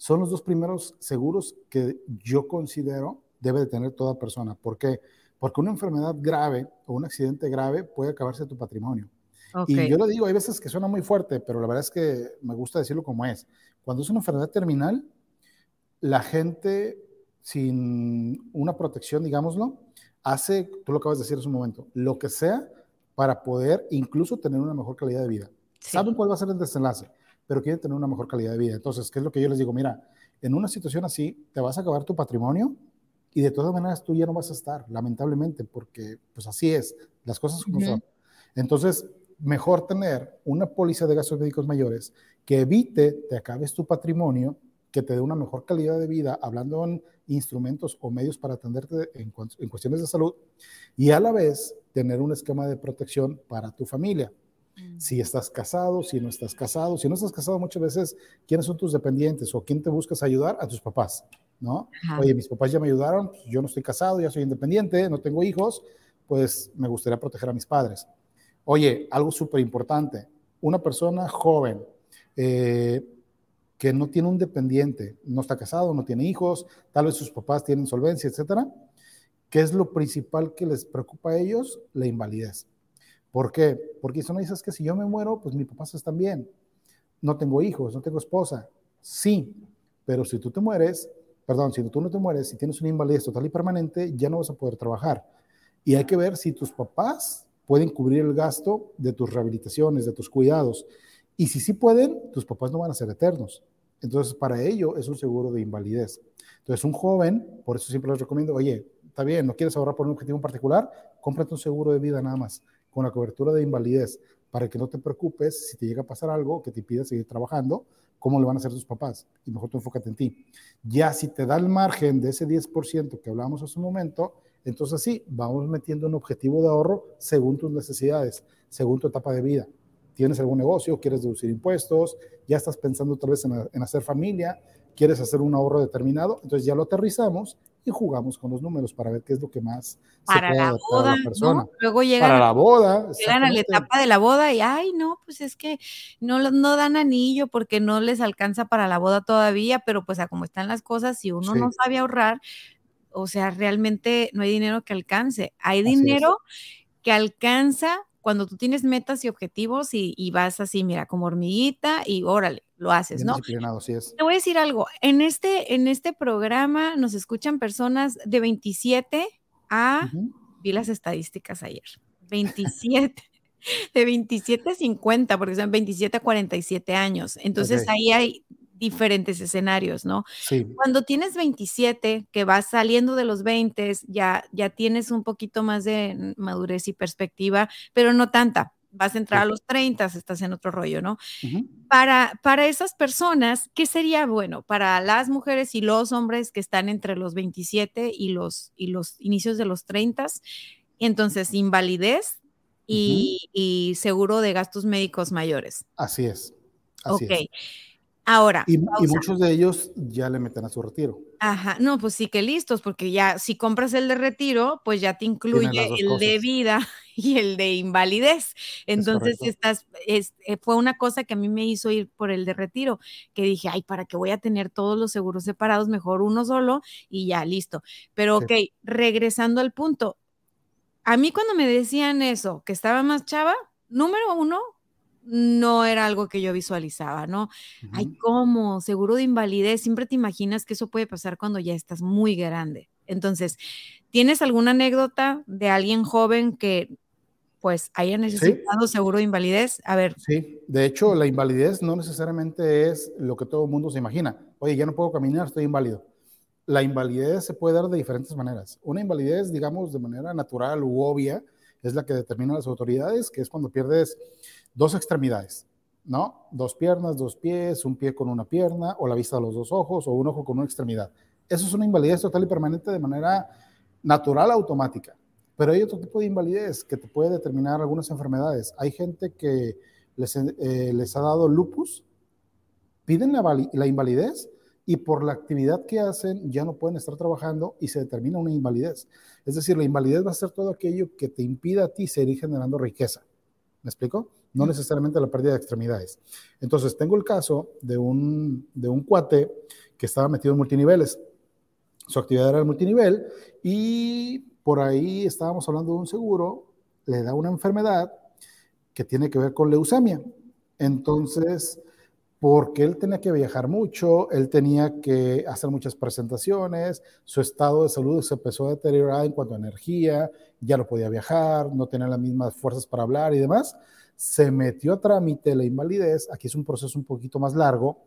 Son los dos primeros seguros que yo considero debe de tener toda persona. ¿Por qué? Porque una enfermedad grave o un accidente grave puede acabarse tu patrimonio. Y yo lo digo, hay veces que suena muy fuerte, pero la verdad es que me gusta decirlo como es. Cuando es una enfermedad terminal, la gente sin una protección, digámoslo, hace, tú lo acabas de decir hace un momento, lo que sea para poder incluso tener una mejor calidad de vida. ¿Saben cuál va a ser el desenlace? Pero quieren tener una mejor calidad de vida. Entonces, ¿qué es lo que yo les digo? Mira, en una situación así, te vas a acabar tu patrimonio y de todas maneras tú ya no vas a estar, lamentablemente, porque pues así es, las cosas como son. Entonces, mejor tener una póliza de gastos médicos mayores que evite te acabes tu patrimonio, que te dé una mejor calidad de vida, hablando en instrumentos o medios para atenderte en, en cuestiones de salud, y a la vez tener un esquema de protección para tu familia. Mm. Si estás casado, si no estás casado. Si no estás casado, muchas veces, ¿quiénes son tus dependientes o quién te buscas ayudar? A tus papás, ¿no? Oye, mis papás ya me ayudaron, pues, yo no estoy casado, ya soy independiente, no tengo hijos, pues me gustaría proteger a mis padres. Oye, algo súper importante, una persona joven eh, que no tiene un dependiente, no está casado, no tiene hijos, tal vez sus papás tienen solvencia, etcétera. ¿Qué es lo principal que les preocupa a ellos? La invalidez. ¿Por qué? Porque eso no dices que si yo me muero, pues mis papás están bien. No tengo hijos, no tengo esposa. Sí, pero si tú te mueres, perdón, si tú no te mueres, si tienes una invalidez total y permanente, ya no vas a poder trabajar. Y hay que ver si tus papás pueden cubrir el gasto de tus rehabilitaciones, de tus cuidados. Y si sí pueden, tus papás no van a ser eternos. Entonces, para ello es un seguro de invalidez. Entonces, un joven, por eso siempre les recomiendo, oye, está bien, no quieres ahorrar por un objetivo en particular, cómprate un seguro de vida nada más con la cobertura de invalidez para que no te preocupes si te llega a pasar algo que te impida seguir trabajando, cómo lo van a hacer tus papás. Y mejor tú enfócate en ti. Ya si te da el margen de ese 10% que hablábamos hace un momento, entonces sí, vamos metiendo un objetivo de ahorro según tus necesidades, según tu etapa de vida. Tienes algún negocio, quieres deducir impuestos, ya estás pensando tal vez en, en hacer familia, quieres hacer un ahorro determinado, entonces ya lo aterrizamos y jugamos con los números para ver qué es lo que más para la boda, la persona. Luego llegan, para la boda, llegan a la etapa de la boda y, ay, no, pues es que no, no dan anillo porque no les alcanza para la boda todavía, pero pues a como están las cosas, si uno no sabe ahorrar, o sea, realmente no hay dinero que alcance. Hay dinero que alcanza cuando tú tienes metas y objetivos y, vas así, mira, como hormiguita y órale, lo haces, ¿no? Te voy a decir algo, en este, en este programa nos escuchan personas de 27 a, vi las estadísticas ayer, 27. de 27 a 50, porque son 27 a 47 años. Entonces ahí hay diferentes escenarios, ¿no? Sí. Cuando tienes 27, que vas saliendo de los 20, ya, ya tienes un poquito más de madurez y perspectiva, pero no tanta. Vas a entrar a los 30, estás en otro rollo, ¿no? para, para esas personas, ¿qué sería bueno? Para las mujeres y los hombres que están entre los 27 y los, y los inicios de los 30, entonces invalidez y, seguro de gastos médicos mayores. Así es. Así ok. Ahora. Y, muchos de ellos ya le meten a su retiro. Ajá, no, pues sí que listos, porque ya si compras el de retiro, pues ya te incluye el de vida y el de invalidez. Entonces, estás, es, eh, fue una cosa que a mí me hizo ir por el de retiro, que dije, ay, ¿para qué voy a tener todos los seguros separados? Mejor uno solo y ya, listo. Pero, ok, regresando al punto, a mí cuando me decían eso, que estaba más chava, número uno, no era algo que yo visualizaba, ¿no? Ay, ¿cómo? Seguro de invalidez. Siempre te imaginas que eso puede pasar cuando ya estás muy grande. Entonces, ¿tienes alguna anécdota de alguien joven que pues haya necesitado seguro de invalidez? A ver. Sí, de hecho, la invalidez no necesariamente es lo que todo el mundo se imagina. Oye, ya no puedo caminar, estoy inválido. La invalidez se puede dar de diferentes maneras. Una invalidez, digamos, de manera natural u obvia, es la que determinan las autoridades, que es cuando pierdes dos extremidades, ¿no? Dos piernas, dos pies, un pie con una pierna, o la vista de los dos ojos, o un ojo con una extremidad. Eso es una invalidez total y permanente de manera natural, automática. Pero hay otro tipo de invalidez que te puede determinar algunas enfermedades. Hay gente que les, eh, les ha dado lupus, piden la, la invalidez y por la actividad que hacen ya no pueden estar trabajando y se determina una invalidez. Es decir, la invalidez va a ser todo aquello que te impida a ti seguir generando riqueza. ¿Me explico? No necesariamente la pérdida de extremidades. Entonces, tengo el caso de un, de un cuate que estaba metido en multiniveles. Su actividad era el multinivel y por ahí estábamos hablando de un seguro, le da una enfermedad que tiene que ver con leucemia. Entonces, porque él tenía que viajar mucho, él tenía que hacer muchas presentaciones, su estado de salud se empezó a deteriorar en cuanto a energía, ya no podía viajar, no tenía las mismas fuerzas para hablar y demás. Se metió a trámite la invalidez, aquí es un proceso un poquito más largo,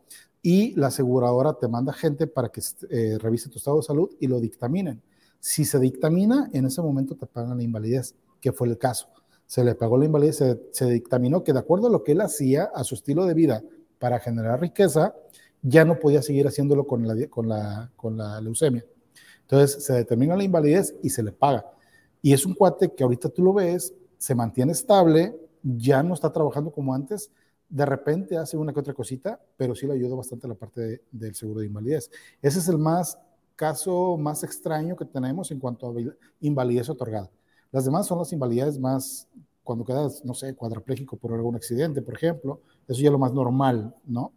y la aseguradora te manda gente para que eh, revise tu estado de salud y lo dictaminen. Si se dictamina, en ese momento te pagan la invalidez, que fue el caso. Se le pagó la invalidez, se, se dictaminó que de acuerdo a lo que él hacía, a su estilo de vida, para generar riqueza, ya no podía seguir haciéndolo con la, con la, con la leucemia. Entonces se determina la invalidez y se le paga. Y es un cuate que ahorita tú lo ves, se mantiene estable, ya no está trabajando como antes, de repente hace una que otra cosita, pero sí le ayuda bastante la parte del seguro de invalidez. Ese es el más caso más extraño que tenemos en cuanto a invalidez otorgada. Las demás son las invalidades más, cuando quedas, no sé, cuadrapléjico por algún accidente, por ejemplo, eso ya es lo más normal, ¿no?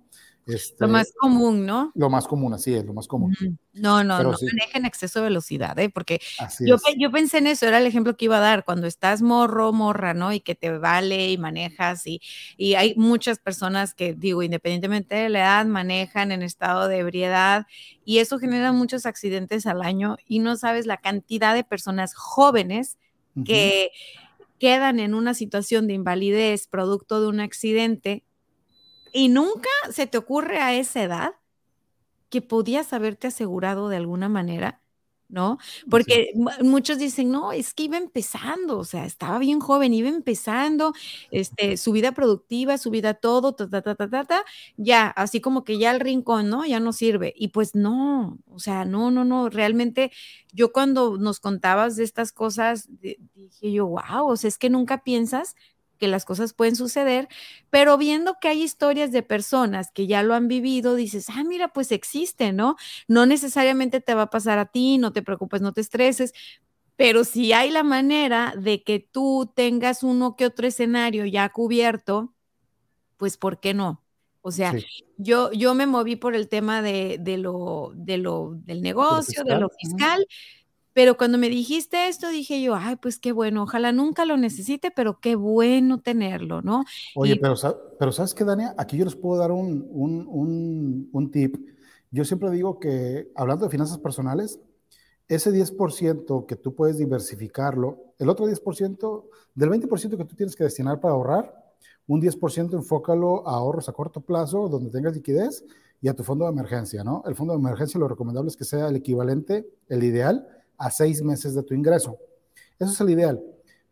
Este, lo más común, ¿no? Lo más común, así es, lo más común. No, no, no manejen exceso de velocidad, ¿eh? Porque yo, yo, pensé en eso, era el ejemplo que iba a dar, cuando estás morro, morra, ¿no? Y que te vale y manejas y, y hay muchas personas que, digo, independientemente de la edad, manejan en estado de ebriedad y eso genera muchos accidentes al año y no sabes la cantidad de personas jóvenes que quedan en una situación de invalidez producto de un accidente y nunca se te ocurre a esa edad que podías haberte asegurado de alguna manera, ¿no? Porque muchos dicen, no, es que iba empezando, o sea, estaba bien joven, iba empezando, este, su vida productiva, su vida todo, ta, ta, ta, ta, ta, ta, ya, así como que ya el rincón, ¿no? Ya no sirve. Y pues no, o sea, no, no, no, realmente yo cuando nos contabas de estas cosas, dije yo, wow, o sea, es que nunca piensas que las cosas pueden suceder, pero viendo que hay historias de personas que ya lo han vivido, dices, ah, mira, pues existe, ¿no? No necesariamente te va a pasar a ti, no te preocupes, no te estreses, pero si hay la manera de que tú tengas uno que otro escenario ya cubierto, pues ¿por qué no? O sea, yo, yo me moví por el tema de, lo, de lo, del negocio, de lo fiscal, pero cuando me dijiste esto, dije yo, ay, pues qué bueno, ojalá nunca lo necesite, pero qué bueno tenerlo, ¿no? Oye, pero, pero ¿sabes qué, Dania? Aquí yo les puedo dar un, un, tip. Yo siempre digo que, hablando de finanzas personales, ese 10% que tú puedes diversificarlo, el otro 10%, del 20% que tú tienes que destinar para ahorrar, un 10% enfócalo a ahorros a corto plazo, donde tengas liquidez, y a tu fondo de emergencia, ¿no? El fondo de emergencia lo recomendable es que sea el equivalente, el ideal, a seis meses de tu ingreso. Eso es el ideal.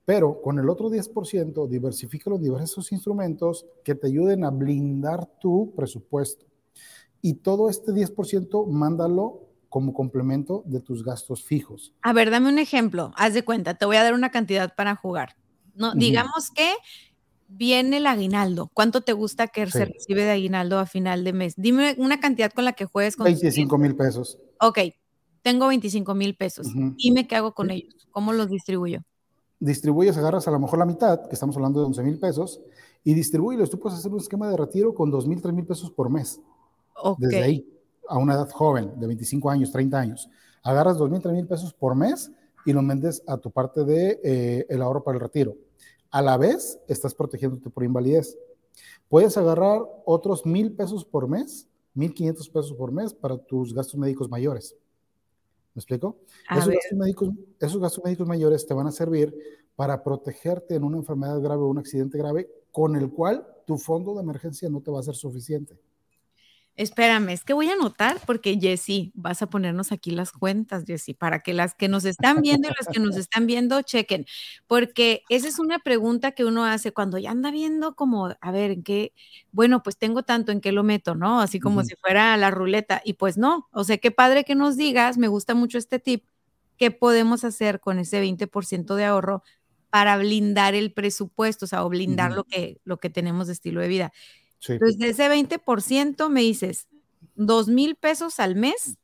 Pero con el otro 10%, diversifica los diversos instrumentos que te ayuden a blindar tu presupuesto. Y todo este 10%, mándalo como complemento de tus gastos fijos. A ver, dame un ejemplo. Haz de cuenta, te voy a dar una cantidad para jugar. No, digamos que viene el aguinaldo. ¿Cuánto te gusta que se recibe de aguinaldo a final de mes? Dime una cantidad con la que juegues con 25 mil pesos. Ok, tengo 25 mil pesos. Dime qué hago con ellos. ¿Cómo los distribuyo? Distribuyes, agarras a lo mejor la mitad, que estamos hablando de 11 mil pesos, y distribuyes. Tú puedes hacer un esquema de retiro con 2 mil, 3 mil pesos por mes. Desde ahí, a una edad joven, de 25 años, 30 años. Agarras 2 mil, 3 mil pesos por mes y lo vendes a tu parte de eh, el ahorro para el retiro. A la vez, estás protegiéndote por invalidez. Puedes agarrar otros mil pesos por mes, 1.500 pesos por mes para tus gastos médicos mayores. ¿Me explico? Esos gastos, médicos, esos gastos médicos mayores te van a servir para protegerte en una enfermedad grave o un accidente grave con el cual tu fondo de emergencia no te va a ser suficiente. Espérame, es que voy a anotar porque Jessy, vas a ponernos aquí las cuentas, Jessy, para que las que nos están viendo y las que nos están viendo chequen, porque esa es una pregunta que uno hace cuando ya anda viendo como, a ver, en qué, bueno, pues tengo tanto, en qué lo meto, ¿no? Así como si fuera la ruleta, y pues no, o sea, qué padre que nos digas, me gusta mucho este tip, ¿qué podemos hacer con ese 20% de ahorro para blindar el presupuesto, o sea, o blindar lo, que, lo que tenemos de estilo de vida? Entonces, de ese 20% me dices, dos mil pesos al mes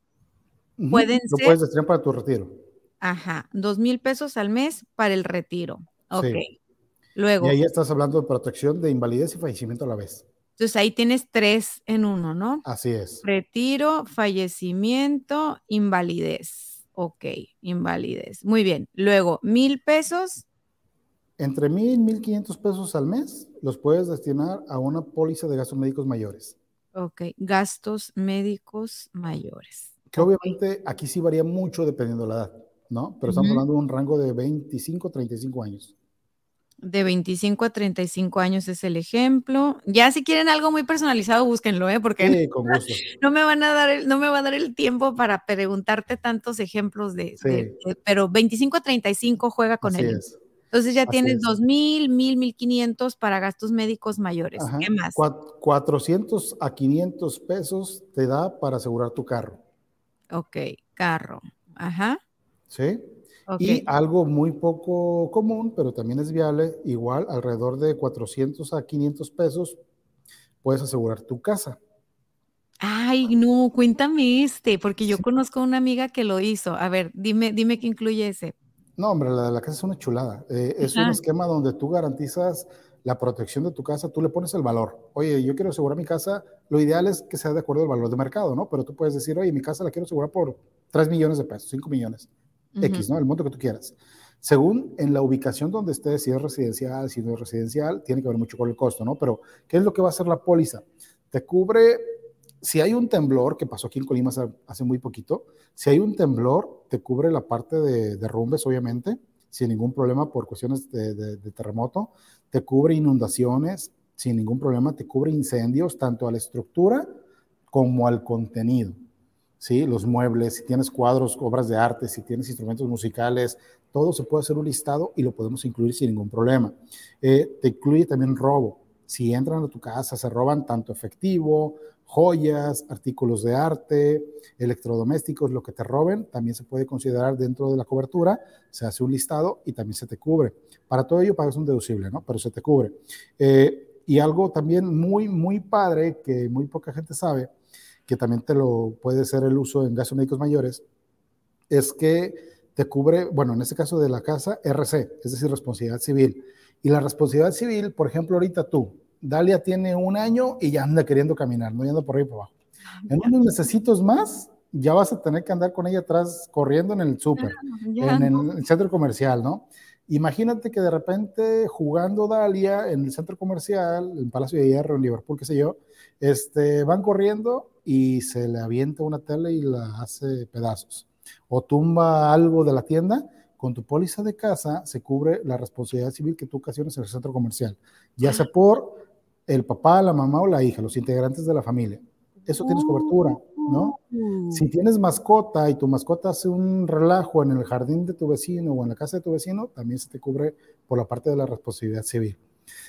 pueden ser. Lo puedes destinar para tu retiro. Ajá, dos mil pesos al mes para el retiro. Ok. Luego. Y ahí estás hablando de protección de invalidez y fallecimiento a la vez. Entonces ahí tienes tres en uno, ¿no? Así es. Retiro, fallecimiento, invalidez. Ok, invalidez. Muy bien. Luego, mil pesos entre mil, mil quinientos pesos al mes los puedes destinar a una póliza de gastos médicos mayores. Ok, gastos médicos mayores. Que obviamente aquí sí varía mucho dependiendo de la edad, ¿no? Pero estamos hablando de un rango de 25 a 35 años. De 25 a 35 años es el ejemplo. Ya si quieren algo muy personalizado, búsquenlo, ¿eh? Porque sí, con gusto. no me van a dar, el, no me va a dar el tiempo para preguntarte tantos ejemplos de, pero 25 a 35 juega con Así él. Es. Entonces ya tienes dos mil, mil, mil quinientos para gastos médicos mayores. ¿Qué más? 400 a 500 pesos te da para asegurar tu carro. Ok, carro. Ajá. Sí. Y algo muy poco común, pero también es viable, igual alrededor de 400 a 500 pesos, puedes asegurar tu casa. Ay, no, cuéntame este, porque yo conozco a una amiga que lo hizo. A ver, dime, dime qué incluye ese. No, hombre, la de la casa es una chulada. Eh, es un esquema donde tú garantizas la protección de tu casa, tú le pones el valor. Oye, yo quiero asegurar mi casa, lo ideal es que sea de acuerdo al valor de mercado, ¿no? Pero tú puedes decir, oye, mi casa la quiero asegurar por 3 millones de pesos, 5 millones, X, ¿no? El monto que tú quieras. Según en la ubicación donde estés, si es residencial, si no es residencial, tiene que ver mucho con el costo, ¿no? Pero, ¿qué es lo que va a hacer la póliza? Te cubre si hay un temblor, que pasó aquí en Colima hace, muy poquito, si hay un temblor, te cubre la parte de derrumbes, obviamente, sin ningún problema por cuestiones de, terremoto, te cubre inundaciones, sin ningún problema, te cubre incendios, tanto a la estructura como al contenido. ¿sí? Los muebles, si tienes cuadros, obras de arte, si tienes instrumentos musicales, todo se puede hacer un listado y lo podemos incluir sin ningún problema. Eh, te incluye también robo. Si entran a tu casa, se roban tanto efectivo, joyas, artículos de arte, electrodomésticos, lo que te roben, también se puede considerar dentro de la cobertura, se hace un listado y también se te cubre. Para todo ello pagas un deducible, ¿no? Pero se te cubre. Eh, y algo también muy, muy padre que muy poca gente sabe, que también te lo puede ser el uso en gastos médicos mayores, es que te cubre, bueno, en este caso de la casa, RC, es decir, responsabilidad civil. Y la responsabilidad civil, por ejemplo, ahorita tú, Dalia tiene un año y ya anda queriendo caminar, no anda por ahí por abajo. En unos necesitos más, ya vas a tener que andar con ella atrás corriendo en el súper, en el centro comercial, ¿no? Imagínate que de repente jugando Dalia en el centro comercial, en Palacio de Hierro, en Liverpool, qué sé yo, este, van corriendo y se le avienta una tele y la hace pedazos. O tumba algo de la tienda con tu póliza de casa se cubre la responsabilidad civil que tú ocasiones en el centro comercial, ya sea por el papá, la mamá o la hija, los integrantes de la familia. Eso tienes cobertura, ¿no? Uh. Si tienes mascota y tu mascota hace un relajo en el jardín de tu vecino o en la casa de tu vecino, también se te cubre por la parte de la responsabilidad civil.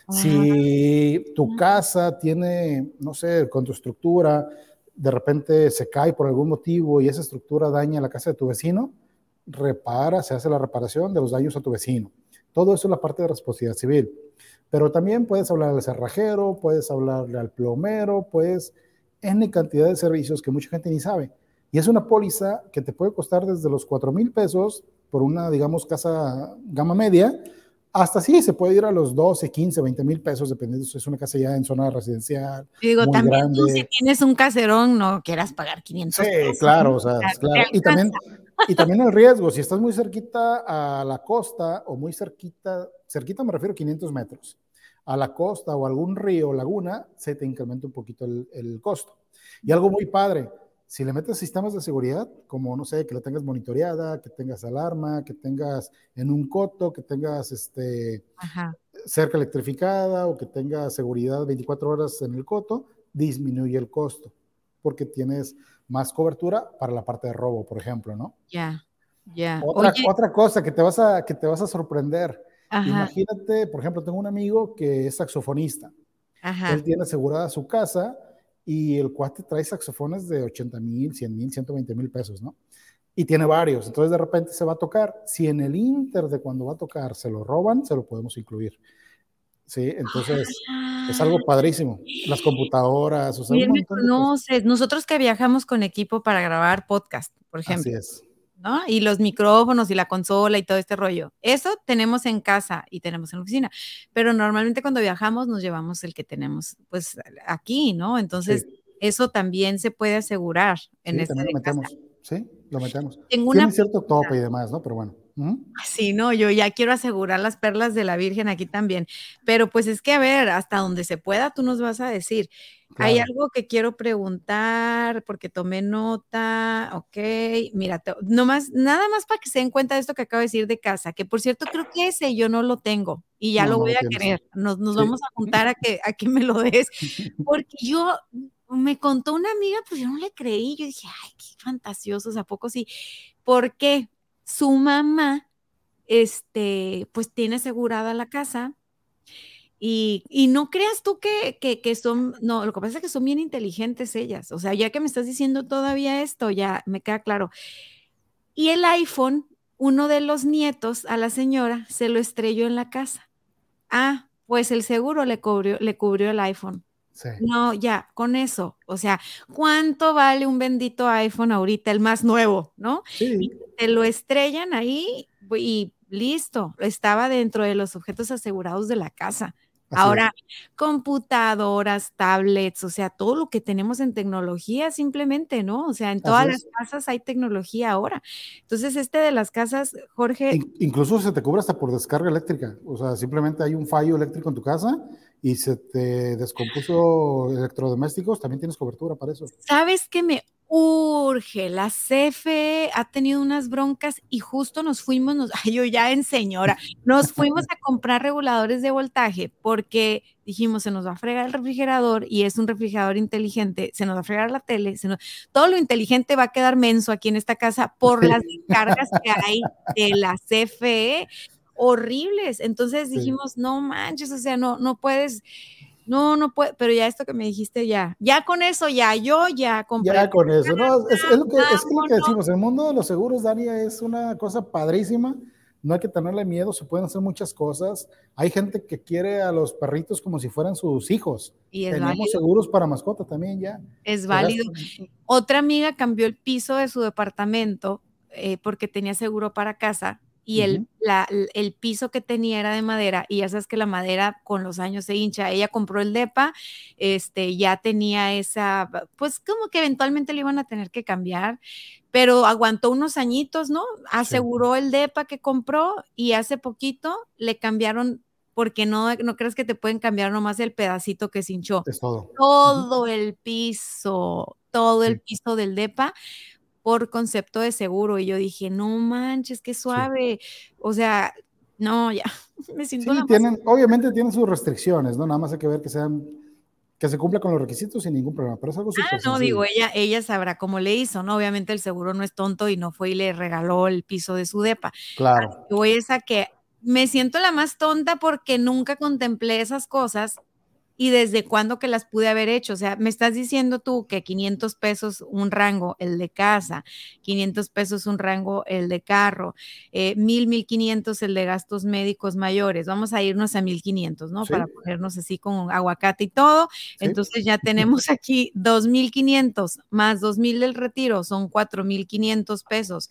Si tu casa tiene, no sé, con tu estructura, de repente se cae por algún motivo y esa estructura daña la casa de tu vecino, repara, se hace la reparación de los daños a tu vecino. Todo eso es la parte de responsabilidad civil. Pero también puedes hablar al cerrajero, puedes hablarle al plomero, puedes N cantidad de servicios que mucha gente ni sabe. Y es una póliza que te puede costar desde los 4 mil pesos por una, digamos, casa gama media, hasta sí, se puede ir a los 12, 15, 20 mil pesos, dependiendo si es una casa ya en zona residencial. Y digo, también tú si tienes un caserón, no quieras pagar 500 sí, claro, o sea, claro. Y también, y también el riesgo, si estás muy cerquita a la costa o muy cerquita, cerquita me refiero a 500 metros, a la costa o algún río o laguna, se te incrementa un poquito el, el, costo. Y algo muy padre, si le metes sistemas de seguridad, como no sé, que la tengas monitoreada, que tengas alarma, que tengas en un coto, que tengas este, cerca electrificada o que tengas seguridad 24 horas en el coto, disminuye el costo porque tienes más cobertura para la parte de robo, por ejemplo, ¿no? Ya, ya. Otra, otra cosa que te vas a, que te vas a sorprender. Imagínate, por ejemplo, tengo un amigo que es saxofonista. Él tiene asegurada su casa y el cuate trae saxofones de 80 mil, 100 mil, 120 mil pesos, ¿no? Y tiene varios. Entonces de repente se va a tocar. Si en el inter de cuando va a tocar se lo roban, se lo podemos incluir. Sí, entonces es algo ah. padrísimo. Las computadoras, o sea, nosotros que viajamos con equipo para grabar podcast, por ejemplo. Así es. ¿No? Y los micrófonos y la consola y todo este rollo. Eso tenemos en casa y tenemos en la oficina, pero normalmente cuando viajamos nos llevamos el que tenemos pues aquí, ¿no? Entonces, eso también se puede asegurar en sí, este también lo metemos. Sí, lo metemos. Tiene cierto tope y demás, ¿no? Pero bueno. Sí, no, yo ya quiero asegurar las perlas de la Virgen aquí también. Pero pues es que, a ver, hasta donde se pueda, tú nos vas a decir. Hay algo que quiero preguntar porque tomé nota, ok, mira, nomás, nada más para que se den cuenta de esto que acabo de decir de casa, que por cierto creo que ese yo no lo tengo y ya lo voy a querer, nos, vamos a juntar a que, a que me lo des, porque yo, me contó una amiga, pues yo no le creí, yo dije, ay, qué fantasioso, ¿a poco sí? ¿Por qué? Su mamá, este, pues tiene asegurada la casa. Y, y no creas tú que, que, que, son, no, lo que pasa es que son bien inteligentes ellas. O sea, ya que me estás diciendo todavía esto, ya me queda claro. Y el iPhone, uno de los nietos a la señora se lo estrelló en la casa. Ah, pues el seguro le cubrió, le cubrió el iPhone. No, ya, con eso. O sea, ¿cuánto vale un bendito iPhone ahorita, el más nuevo, no? Sí. te lo estrellan ahí y listo, estaba dentro de los objetos asegurados de la casa. Ahora, computadoras, tablets, o sea, todo lo que tenemos en tecnología simplemente, ¿no? O sea, en todas las casas hay tecnología ahora. Entonces, este de las casas, Jorge... incluso se te cubre hasta por descarga eléctrica. O sea, simplemente hay un fallo eléctrico en tu casa y se te descompuso electrodomésticos, también tienes cobertura para eso. ¿Sabes qué me urge. La CFE ha tenido unas broncas y justo nos fuimos, nos, ay, yo ya en señora, nos fuimos a comprar reguladores de voltaje porque dijimos, se nos va a fregar el refrigerador y es un refrigerador inteligente, se nos va a fregar la tele, todo lo inteligente va a quedar menso aquí en esta casa por las cargas que hay de la CFE horribles. Entonces dijimos, no manches, o sea, no, no puedes No, no puede, pero ya esto que me dijiste, ya, ya con eso, ya, yo ya compré. Ya con eso, no, es, lo, que, es lo que decimos, el mundo de los seguros, Dania, es una cosa padrísima, no hay que tenerle miedo, se pueden hacer muchas cosas. Hay gente que quiere a los perritos como si fueran sus hijos. Y es Tenemos seguros para mascota también ya. Es válido. Otra amiga cambió el piso de su departamento eh, porque tenía seguro para casa y el, el, piso que tenía era de madera y ya sabes que la madera con los años se hincha. Ella compró el DEPA, este, ya tenía esa, pues como que eventualmente le iban a tener que cambiar, pero aguantó unos añitos, ¿no? Aseguró el DEPA que compró y hace poquito le cambiaron porque no, no crees que te pueden cambiar nomás el pedacito que se hinchó. Es todo. Todo el piso, todo el piso del DEPA por concepto de seguro. Y yo dije, no manches, qué suave. O sea, no, ya, me siento. Sí, tienen, obviamente tienen sus restricciones, ¿no? Nada más hay que ver que sean que se cumpla con los requisitos sin ningún problema, pero es algo Ah, no, digo, ella, ella sabrá cómo le hizo, ¿no? Obviamente el seguro no es tonto y no fue y le regaló el piso de su depa. Claro. Voy a que me siento la más tonta porque nunca contemplé esas cosas y desde cuándo que las pude haber hecho. O sea, me estás diciendo tú que 500 pesos un rango el de casa, 500 pesos un rango el de carro, eh, 1000, 1500 el de gastos médicos mayores. Vamos a irnos a 1500, ¿no? Para ponernos así con aguacate y todo. Entonces ya tenemos aquí 2500 más 2000 del retiro, son 4500 pesos.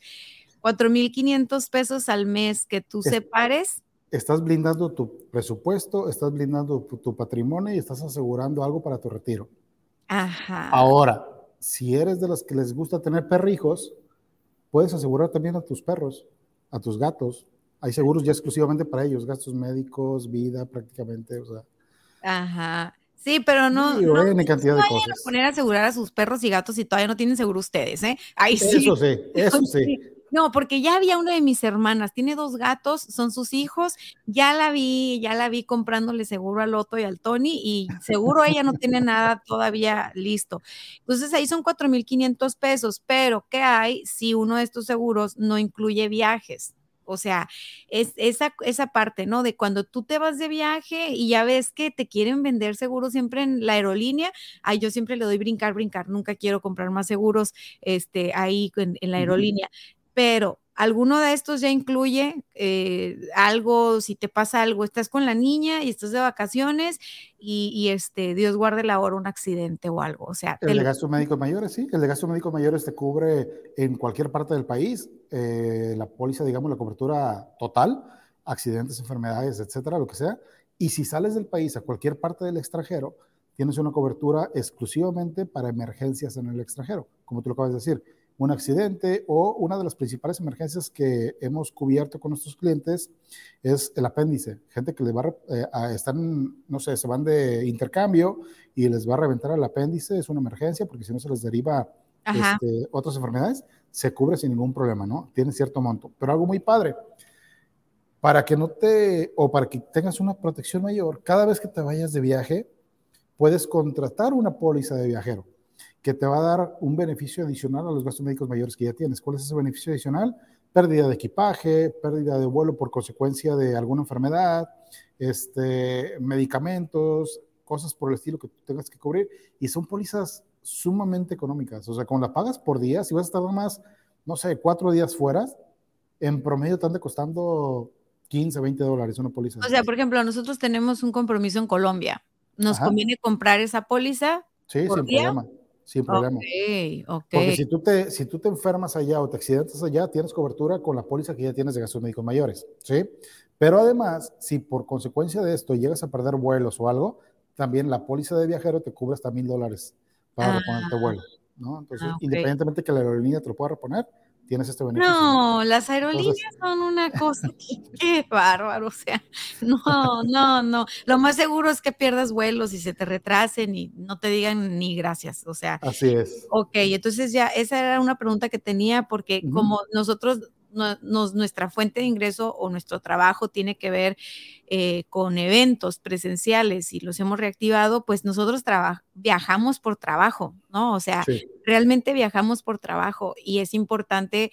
4.500 pesos al mes que tú separes estás blindando tu presupuesto, estás blindando tu patrimonio y estás asegurando algo para tu retiro. Ajá. Ahora, si eres de los que les gusta tener perrijos, puedes asegurar también a tus perros, a tus gatos. Hay seguros ya exclusivamente para ellos, gastos médicos, vida prácticamente, o sea. Ajá. Sí, pero no. Sí, no, cantidad de cosas. A poner a asegurar a sus perros y gatos si todavía no tienen seguro ustedes, ¿eh? Ahí sí. Eso sí, eso sí. No, porque ya había una de mis hermanas, tiene dos gatos, son sus hijos, ya la vi, ya la vi comprándole seguro al Otto y al Tony y seguro ella no tiene nada todavía listo. Entonces ahí son 4.500 pesos, pero ¿qué hay si uno de estos seguros no incluye viajes? O sea, es esa, esa parte, ¿no? De cuando tú te vas de viaje y ya ves que te quieren vender seguros siempre en la aerolínea, ay, yo siempre le doy brincar, brincar, nunca quiero comprar más seguros este, ahí en, en la aerolínea pero alguno de estos ya incluye eh, algo, si te pasa algo, estás con la niña y estás de vacaciones y, este, Dios guarde la hora un accidente o algo. O sea, el de gastos médicos mayores, sí, el de gastos médicos mayores te cubre en cualquier parte del país, eh, la póliza, digamos, la cobertura total, accidentes, enfermedades, etcétera, lo que sea. Y si sales del país a cualquier parte del extranjero, tienes una cobertura exclusivamente para emergencias en el extranjero, como tú lo acabas de decir un accidente o una de las principales emergencias que hemos cubierto con nuestros clientes es el apéndice. Gente que le va eh, a, están, no sé, se van de intercambio y les va a reventar el apéndice, es una emergencia porque si no se les deriva este, otras enfermedades, se cubre sin ningún problema, ¿no? Tiene cierto monto. Pero algo muy padre, para que no te, o para que tengas una protección mayor, cada vez que te vayas de viaje, puedes contratar una póliza de viajero que te va a dar un beneficio adicional a los gastos médicos mayores que ya tienes. ¿Cuál es ese beneficio adicional? Pérdida de equipaje, pérdida de vuelo por consecuencia de alguna enfermedad, este, medicamentos, cosas por el estilo que tú tengas que cubrir. Y son pólizas sumamente económicas. O sea, como la pagas por día, si vas a estar más, no sé, cuatro días fuera, en promedio te anda costando 15, 20 dólares una póliza. O sea, por ejemplo, nosotros tenemos un compromiso en Colombia. ¿Nos conviene comprar esa póliza? Sí, sin problema sin problema. Porque si tú, te, si tú te enfermas allá o te accidentas allá, tienes cobertura con la póliza que ya tienes de gastos médicos mayores, ¿sí? Pero además, si por consecuencia de esto llegas a perder vuelos o algo, también la póliza de viajero te cubre hasta mil dólares para reponerte ah, vuelo, ¿no? Entonces, ah, independientemente que la aerolínea te lo pueda reponer, tienes este beneficio. No, las aerolíneas son una cosa qué bárbaro, o sea, no, no, no. Lo más seguro es que pierdas vuelos y se te retrasen y no te digan ni gracias, o sea. Así es. Ok, entonces ya esa era una pregunta que tenía porque como nosotros nuestra fuente de ingreso o nuestro trabajo tiene que ver eh, con eventos presenciales y los hemos reactivado, pues nosotros viajamos por trabajo, ¿no? O sea, realmente viajamos por trabajo y es importante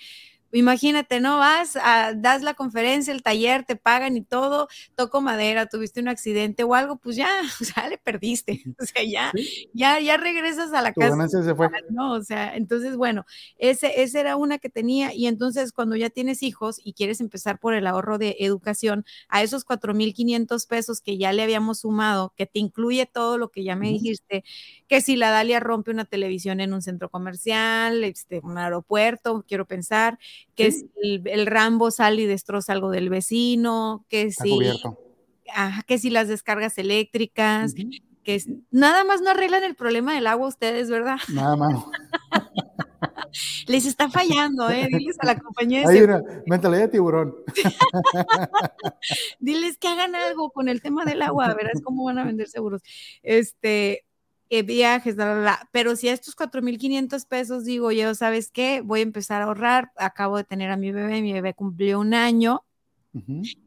imagínate, ¿no? Vas, a, das la conferencia, el taller, te pagan y todo, toco madera, tuviste un accidente o algo, pues ya, o sea, le perdiste, o sea, ya, ya, ya regresas a la casa. Se fue. No, o sea, entonces, bueno, ese, esa era una que tenía y entonces cuando ya tienes hijos y quieres empezar por el ahorro de educación, a esos 4.500 pesos que ya le habíamos sumado, que te incluye todo lo que ya me dijiste, que si la Dalia rompe una televisión en un centro comercial, este, un aeropuerto, quiero pensar, que si el, Rambo sale y destroza algo del vecino, que si, que si las descargas eléctricas, que nada más no arreglan el problema del agua ustedes, ¿verdad? Nada más. Les está fallando, ¿eh? Diles a la compañía de Hay una mentalidad de tiburón. Diles que hagan algo con el tema del agua, verás cómo van a vender seguros. Este, eh, viajes, pero si a estos 4.500 pesos digo yo, ¿sabes qué? Voy a empezar a ahorrar, acabo de tener a mi bebé, mi bebé cumplió un año,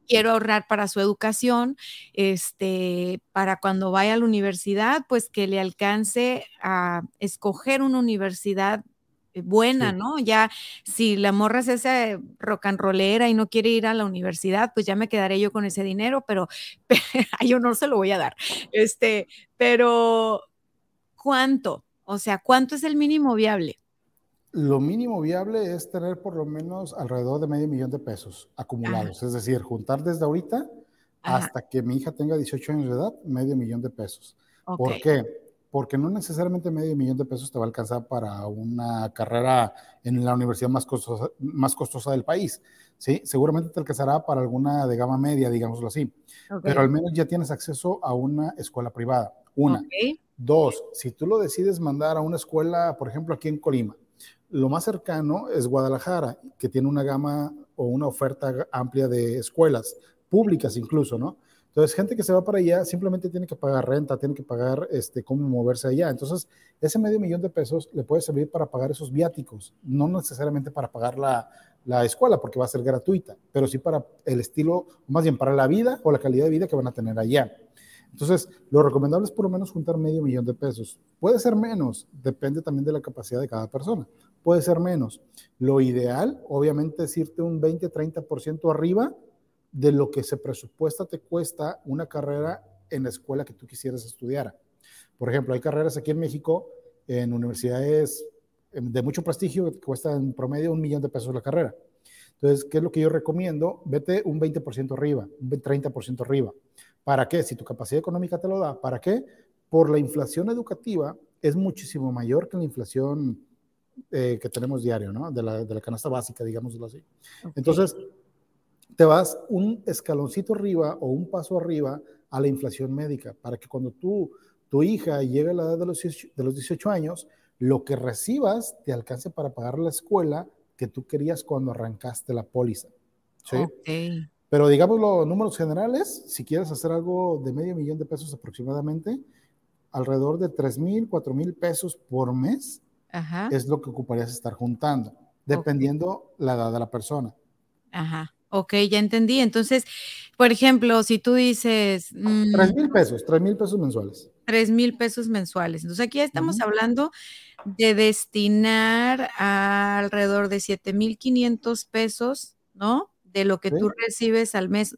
quiero ahorrar para su educación, este, para cuando vaya a la universidad, pues que le alcance a escoger una universidad eh, buena, ¿no? Ya si la morra se hace rock and rollera y no quiere ir a la universidad, pues ya me quedaré yo con ese dinero, pero, a yo no se lo voy a dar. Este, pero ¿cuánto? O sea, ¿cuánto es el mínimo viable? Lo mínimo viable es tener por lo menos alrededor de medio millón de pesos acumulados, es decir, juntar desde ahorita hasta que mi hija tenga 18 años de edad, medio millón de pesos. ¿Por qué? Porque no necesariamente medio millón de pesos te va a alcanzar para una carrera en la universidad más costosa, más costosa del país. ¿sí? Seguramente te alcanzará para alguna de gama media, digámoslo así. Pero al menos ya tienes acceso a una escuela privada. Una. Dos, si tú lo decides mandar a una escuela, por ejemplo, aquí en Colima, lo más cercano es Guadalajara, que tiene una gama o una oferta amplia de escuelas, públicas incluso, ¿no? Entonces, gente que se va para allá simplemente tiene que pagar renta, tiene que pagar este, cómo moverse allá. Entonces, ese medio millón de pesos le puede servir para pagar esos viáticos, no necesariamente para pagar la, la escuela, porque va a ser gratuita, pero sí para el estilo, más bien para la vida o la calidad de vida que van a tener allá. Entonces, lo recomendable es por lo menos juntar medio millón de pesos. Puede ser menos, depende también de la capacidad de cada persona. Puede ser menos. Lo ideal, obviamente, es irte un 20-30% arriba de lo que se presupuesta te cuesta una carrera en la escuela que tú quisieras estudiar. Por ejemplo, hay carreras aquí en México, en universidades em, de mucho prestigio, que cuestan en promedio un millón de pesos la carrera. Entonces, ¿qué es lo que yo recomiendo? Vete un 20% arriba, un 30% arriba. ¿Para qué? Si tu capacidad económica te lo da, ¿para qué? Por la inflación educativa es muchísimo mayor que la inflación eh, que tenemos diario, ¿no? De la, de la canasta básica, digámoslo así. Entonces, te vas un escaloncito arriba o un paso arriba a la inflación médica, para que cuando tú, tu hija llegue a la edad de los, de los 18 años, lo que recibas te alcance para pagar la escuela que tú querías cuando arrancaste la póliza. ¿sí? Pero digamos los números generales, si quieres hacer algo de medio millón de pesos aproximadamente, alrededor de 3 mil, 4 mil pesos por mes es lo que ocuparías estar juntando, dependiendo la edad de la persona. Ajá. Ok, ya entendí. Entonces, por ejemplo, si tú dices... 3 mm, mil pesos, 3 mil pesos mensuales. 3 mil pesos mensuales. Entonces, aquí ya estamos hablando de destinar alrededor de 7 mil 500 pesos, ¿no? de lo que tú recibes al mes,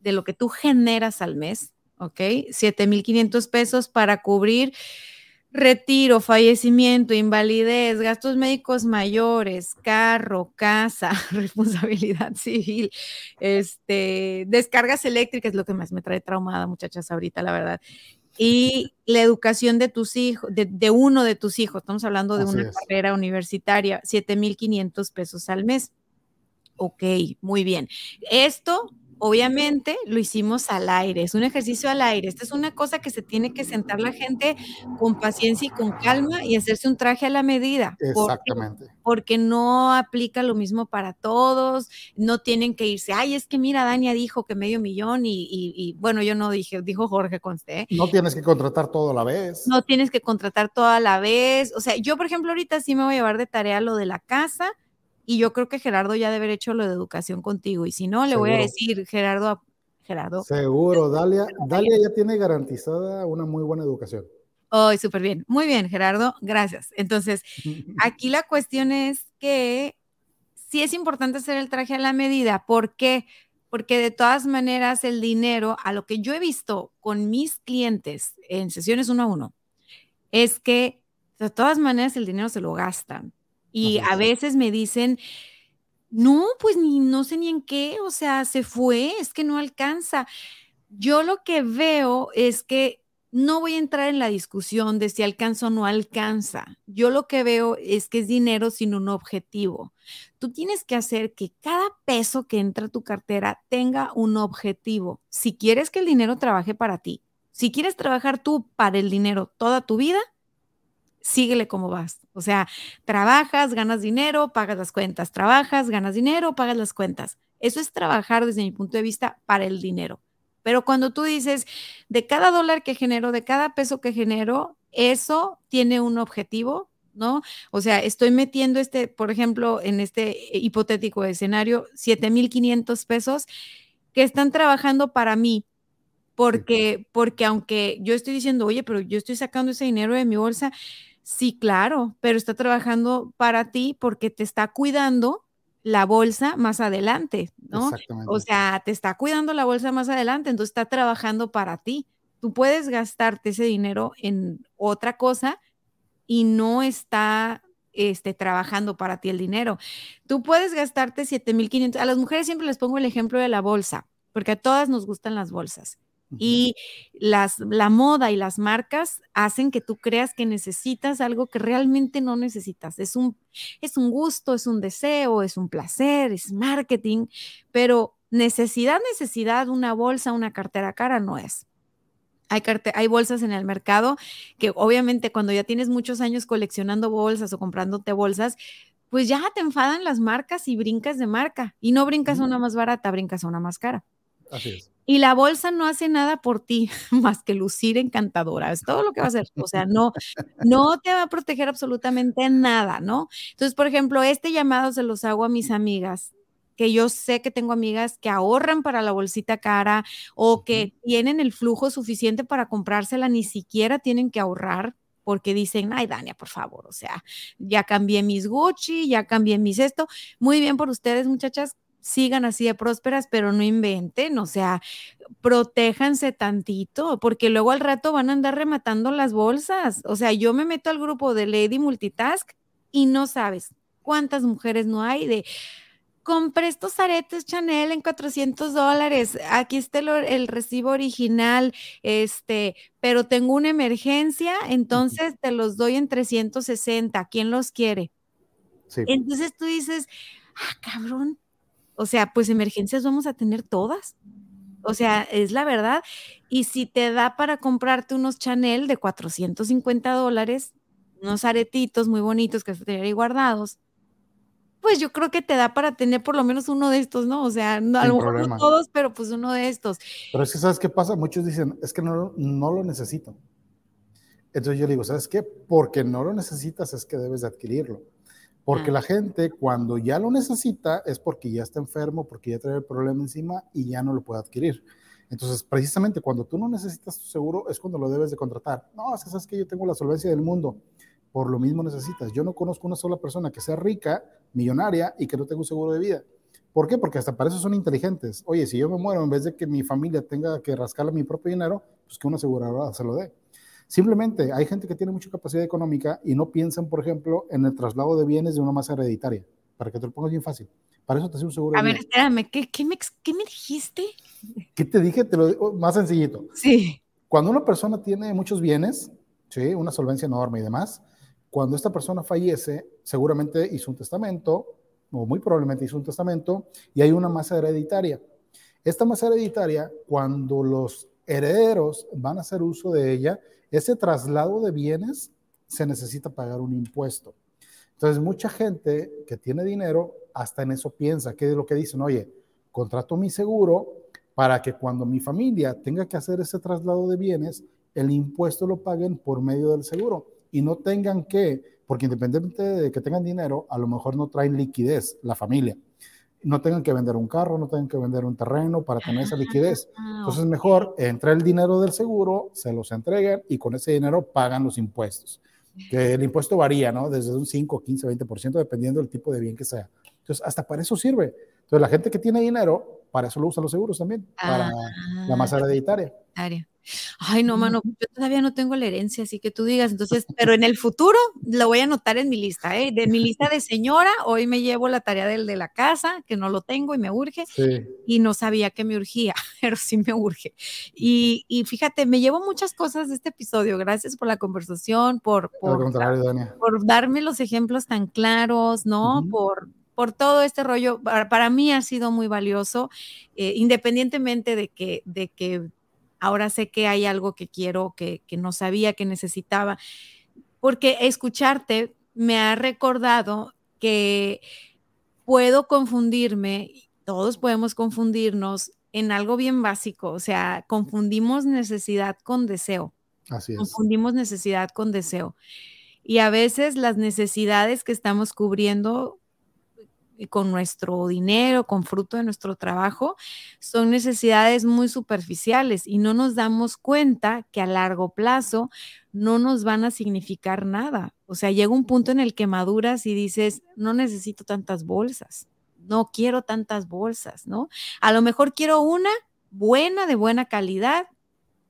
de lo que tú generas al mes, ¿ok? 7,500 pesos para cubrir retiro, fallecimiento, invalidez, gastos médicos mayores, carro, casa, responsabilidad civil, este, descargas eléctricas, lo que más me trae traumada, muchachas, ahorita, la verdad. Y la educación de tus hijos, de, uno de tus hijos, estamos hablando de una carrera universitaria, 7,500 pesos al mes. Ok, muy bien. Esto obviamente lo hicimos al aire, es un ejercicio al aire. Esta es una cosa que se tiene que sentar la gente con paciencia y con calma y hacerse un traje a la medida. Exactamente. Porque, no aplica lo mismo para todos, no tienen que irse, ay, es que mira, Dania dijo que medio millón y, bueno, yo no dije, dijo Jorge Conste. No tienes que contratar todo a la vez. No tienes que contratar todo a la vez. O sea, yo, por ejemplo, ahorita sí me voy a llevar de tarea lo de la casa y yo creo que Gerardo ya debe haber hecho lo de educación contigo. Y si no, le voy a decir, Gerardo, Gerardo. Seguro, Dalia, Dalia ya tiene garantizada una muy buena educación. Oh, súper bien. Muy bien, Gerardo, gracias. Entonces, aquí la cuestión es que sí es importante hacer el traje a la medida. ¿Por qué? Porque de todas maneras el dinero, a lo que yo he visto con mis clientes en sesiones uno a uno, es que de todas maneras el dinero se lo gastan. Y a veces me dicen, no, pues ni no sé ni en qué, o sea, se fue, es que no alcanza. Yo lo que veo es que no voy a entrar en la discusión de si alcanza o no alcanza. Yo lo que veo es que es dinero sin un objetivo. Tú tienes que hacer que cada peso que entra a tu cartera tenga un objetivo. Si quieres que el dinero trabaje para ti, si quieres trabajar tú para el dinero toda tu vida, síguele como vas. O sea, trabajas, ganas dinero, pagas las cuentas, trabajas, ganas dinero, pagas las cuentas. Eso es trabajar desde mi punto de vista para el dinero. Pero cuando tú dices, de cada dólar que genero, de cada peso que genero, eso tiene un objetivo, ¿no? O sea, estoy metiendo este, por ejemplo, en este hipotético escenario, 7,500 pesos que están trabajando para mí. Porque, porque aunque yo estoy diciendo, oye, pero yo estoy sacando ese dinero de mi bolsa, sí, claro, pero está trabajando para ti porque te está cuidando la bolsa más adelante, ¿no? O sea, te está cuidando la bolsa más adelante, entonces está trabajando para ti. Tú puedes gastarte ese dinero en otra cosa y no está este, trabajando para ti el dinero. Tú puedes gastarte 7,500. A las mujeres siempre les pongo el ejemplo de la bolsa, porque a todas nos gustan las bolsas. Y las, la moda y las marcas hacen que tú creas que necesitas algo que realmente no necesitas. Es un, es un gusto, es un deseo, es un placer, es marketing, pero necesidad, necesidad, una bolsa, una cartera cara no es. Hay, hay, bolsas en el mercado que obviamente cuando ya tienes muchos años coleccionando bolsas o comprándote bolsas, pues ya te enfadan las marcas y brincas de marca. Y no brincas a una más barata, brincas a una más cara. Así es. Y la bolsa no hace nada por ti más que lucir encantadora. Es todo lo que va a hacer. O sea, no, no te va a proteger absolutamente nada, ¿no? Entonces, por ejemplo, este llamado se los hago a mis amigas que yo sé que tengo amigas que ahorran para la bolsita cara o que tienen el flujo suficiente para comprársela, ni siquiera tienen que ahorrar porque dicen, ay, Dania, por favor, o sea, ya cambié mis Gucci, ya cambié mis esto. Muy bien por ustedes, muchachas, sigan así de prósperas, pero no inventen, o sea, protéjanse tantito, porque luego al rato van a andar rematando las bolsas. O sea, yo me meto al grupo de Lady Multitask y no sabes cuántas mujeres no hay de compré estos aretes Chanel en 400 dólares, aquí está el, recibo original, este, pero tengo una emergencia, entonces te los doy en 360, ¿quién los quiere? Entonces tú dices, ah, cabrón, o sea, pues emergencias vamos a tener todas. O sea, es la verdad. Y si te da para comprarte unos Chanel de 450 dólares, unos aretitos muy bonitos que tener ahí guardados, pues yo creo que te da para tener por lo menos uno de estos, ¿no? O sea, no, a lo mejor no todos, pero pues uno de estos. Pero es que, ¿sabes qué pasa? Muchos dicen, es que no, no lo necesito. Entonces yo digo, ¿sabes qué? Porque no lo necesitas es que debes de adquirirlo. Porque la gente cuando ya lo necesita es porque ya está enfermo, porque ya trae el problema encima y ya no lo puede adquirir. Entonces, precisamente cuando tú no necesitas tu seguro es cuando lo debes de contratar. No, es que sabes que yo tengo la solvencia del mundo. Por lo mismo necesitas. Yo no conozco una sola persona que sea rica, millonaria y que no tenga un seguro de vida. ¿Por qué? Porque hasta para eso son inteligentes. Oye, si yo me muero, en vez de que mi familia tenga que rascarle mi propio dinero, pues que una aseguradora se lo dé. Simplemente hay gente que tiene mucha capacidad económica y no piensan, por ejemplo, en el traslado de bienes de una masa hereditaria, para que te lo pongas bien fácil. Para eso te hace un seguro. A ver, espérame, ¿qué, qué, me, ¿qué, me, dijiste? ¿Qué te dije? Te lo digo más sencillito. Sí. Cuando una persona tiene muchos bienes, ¿sí? una solvencia enorme y demás, cuando esta persona fallece, seguramente hizo un testamento, o muy probablemente hizo un testamento, y hay una masa hereditaria. Esta masa hereditaria, cuando los herederos van a hacer uso de ella, ese traslado de bienes se necesita pagar un impuesto. Entonces, mucha gente que tiene dinero hasta en eso piensa, que es lo que dicen, oye, contrato mi seguro para que cuando mi familia tenga que hacer ese traslado de bienes, el impuesto lo paguen por medio del seguro y no tengan que, porque independientemente de que tengan dinero, a lo mejor no traen liquidez la familia no tengan que vender un carro, no tengan que vender un terreno para tener esa liquidez. Ah, Entonces, mejor entra el dinero del seguro, se los entregan y con ese dinero pagan los impuestos. Que el impuesto varía, ¿no? Desde un 5, 15, 20%, dependiendo del tipo de bien que sea. Entonces, hasta para eso sirve. Entonces, la gente que tiene dinero, para eso lo usan los seguros también, para la ah. masa hereditaria. Ay, no, mano, yo todavía no tengo la herencia, así que tú digas, entonces, pero en el futuro lo voy a anotar en mi lista, ¿eh? De mi lista de señora, hoy me llevo la tarea del de la casa, que no lo tengo y me urge, y no sabía que me urgía, pero sí me urge. Y, y, fíjate, me llevo muchas cosas de este episodio, gracias por la conversación, por, por, por darme los ejemplos tan claros, ¿no? Por por todo este rollo, para, mí ha sido muy valioso, eh, independientemente de que, de que ahora sé que hay algo que quiero, que, no sabía que necesitaba, porque escucharte me ha recordado que puedo confundirme, todos podemos confundirnos en algo bien básico, o sea, confundimos necesidad con deseo. Así es. Confundimos necesidad con deseo. Y a veces las necesidades que estamos cubriendo con nuestro dinero, con fruto de nuestro trabajo, son necesidades muy superficiales y no nos damos cuenta que a largo plazo no nos van a significar nada. O sea, llega un punto en el que maduras y dices, no necesito tantas bolsas, no quiero tantas bolsas, ¿no? A lo mejor quiero una buena, de buena calidad,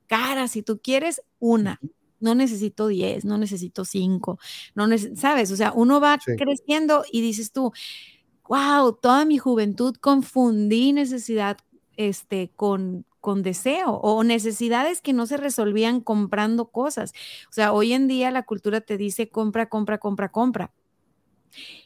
cara, si tú quieres, una no necesito 10, no necesito 5, no sabes, o sea, uno va creciendo y dices tú, wow, toda mi juventud confundí necesidad este, con, con deseo o necesidades que no se resolvían comprando cosas. O sea, hoy en día la cultura te dice compra, compra, compra, compra.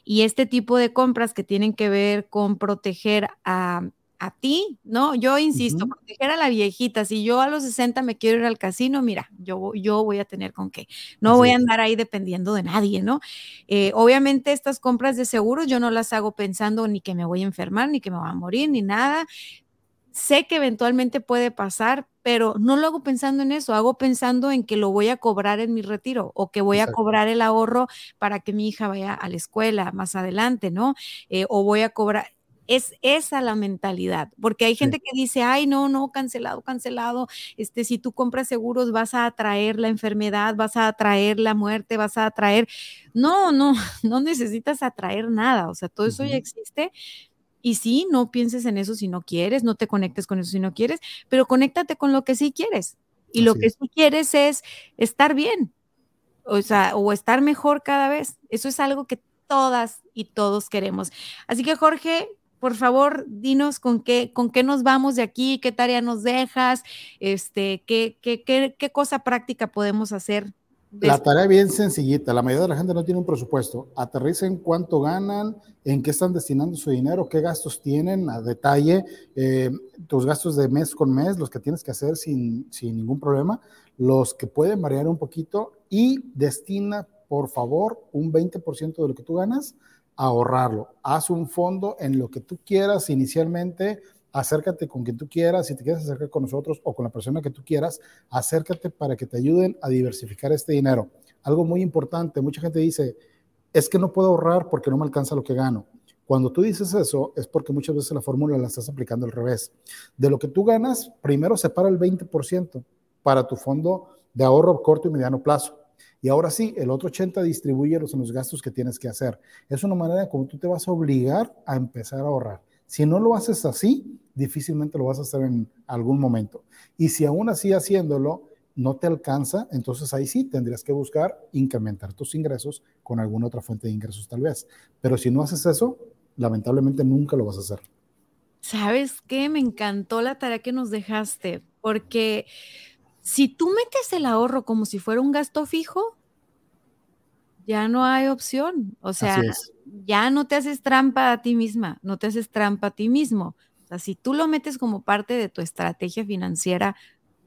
Y este tipo de compras que tienen que ver con proteger a, a ti, ¿no? Yo insisto, proteger a la viejita, si yo a los 60 me quiero ir al casino, mira, yo, yo voy a tener con qué, no voy a andar ahí dependiendo de nadie, ¿no? Eh, obviamente estas compras de seguros yo no las hago pensando ni que me voy a enfermar, ni que me voy a morir, ni nada. Sé que eventualmente puede pasar, pero no lo hago pensando en eso, hago pensando en que lo voy a cobrar en mi retiro o que voy a cobrar el ahorro para que mi hija vaya a la escuela más adelante, ¿no? Eh, o voy a cobrar, es esa la mentalidad, porque hay gente que dice, ay, no, no, cancelado, cancelado, este, si tú compras seguros vas a atraer la enfermedad, vas a atraer la muerte, vas a atraer, no, no, no necesitas atraer nada, o sea, todo eso ya existe. Y sí, no pienses en eso si no quieres, no te conectes con eso si no quieres, pero conéctate con lo que sí quieres. Y lo que sí quieres es estar bien, o sea, o estar mejor cada vez. Eso es algo que todas y todos queremos. Así que Jorge, por favor, dinos con qué, con qué nos vamos de aquí, qué tarea nos dejas, este, qué, qué, qué, qué cosa práctica podemos hacer. La tarea bien sencillita, la mayoría de la gente no tiene un presupuesto. Aterricen cuánto ganan, en qué están destinando su dinero, qué gastos tienen a detalle, eh, tus gastos de mes con mes, los que tienes que hacer sin, sin ningún problema, los que pueden variar un poquito y destina, por favor, un 20% de lo que tú ganas ahorrarlo. Haz un fondo en lo que tú quieras inicialmente. Acércate con quien tú quieras. Si te quieres acercar con nosotros o con la persona que tú quieras, acércate para que te ayuden a diversificar este dinero. Algo muy importante, mucha gente dice, es que no puedo ahorrar porque no me alcanza lo que gano. Cuando tú dices eso, es porque muchas veces la fórmula la estás aplicando al revés. De lo que tú ganas, primero separa el 20% para tu fondo de ahorro corto y mediano plazo. Y ahora sí, el otro 80 distribúyelos en los gastos que tienes que hacer. Es una manera como tú te vas a obligar a empezar a ahorrar. Si no lo haces así, difícilmente lo vas a hacer en algún momento. Y si aún así haciéndolo no te alcanza, entonces ahí sí tendrías que buscar incrementar tus ingresos con alguna otra fuente de ingresos tal vez. Pero si no haces eso, lamentablemente nunca lo vas a hacer. ¿Sabes qué? Me encantó la tarea que nos dejaste, porque si tú metes el ahorro como si fuera un gasto fijo, ya no hay opción. O sea, ya no te haces trampa a ti misma, no te haces trampa a ti mismo. O sea, si tú lo metes como parte de tu estrategia financiera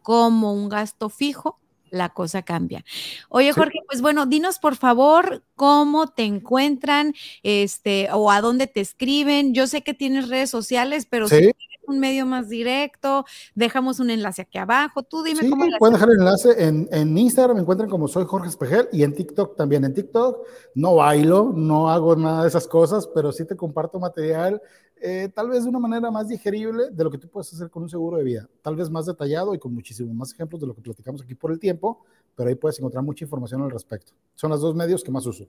como un gasto fijo, la cosa cambia. Oye, Jorge, pues bueno, dinos por favor cómo te encuentran, este, o a dónde te escriben. Yo sé que tienes redes sociales, pero si un medio más directo, dejamos un enlace aquí abajo. Tú dime sí, cómo. Pueden dejar el enlace en, en, Instagram, me encuentran como soy Jorge Espejel y en TikTok también. En TikTok no bailo, no hago nada de esas cosas, pero sí te comparto material, eh, tal vez de una manera más digerible de lo que tú puedes hacer con un seguro de vida. Tal vez más detallado y con muchísimos más ejemplos de lo que platicamos aquí por el tiempo, pero ahí puedes encontrar mucha información al respecto. Son los dos medios que más uso.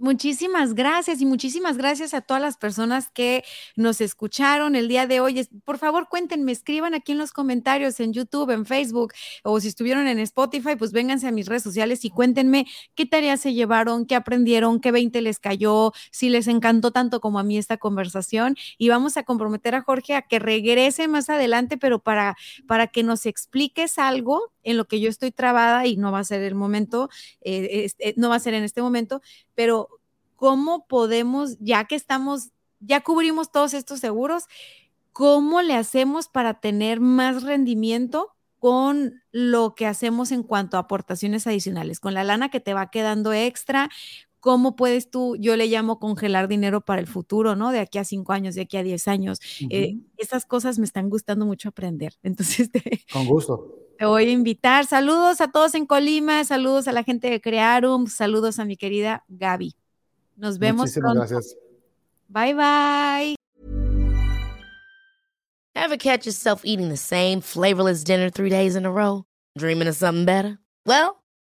Muchísimas gracias y muchísimas gracias a todas las personas que nos escucharon el día de hoy. Por favor, cuéntenme, escriban aquí en los comentarios en YouTube, en Facebook o si estuvieron en Spotify, pues vénganse a mis redes sociales y cuéntenme qué tareas se llevaron, qué aprendieron, qué 20 les cayó, si les encantó tanto como a mí esta conversación y vamos a comprometer a Jorge a que regrese más adelante, pero para, para que nos expliques algo en lo que yo estoy trabada y no va a ser el momento, eh, eh, no va a ser en este momento, pero ¿cómo podemos, ya que estamos, ya cubrimos todos estos seguros, cómo le hacemos para tener más rendimiento? con lo que hacemos en cuanto a aportaciones adicionales, con la lana que te va quedando extra, cómo puedes tú, yo le llamo congelar dinero para el futuro, ¿no? De aquí a cinco años, de aquí a diez años. Eh, esas cosas me están gustando mucho aprender. Entonces, con gusto. Te voy a invitar. Saludos a todos en Colima, saludos a la gente de Crearum, saludos a mi querida Gaby. Nos vemos Muchísimas gracias. Bye bye. Ever catch yourself eating the same flavorless dinner three days in a row? Dreaming of something better? Well,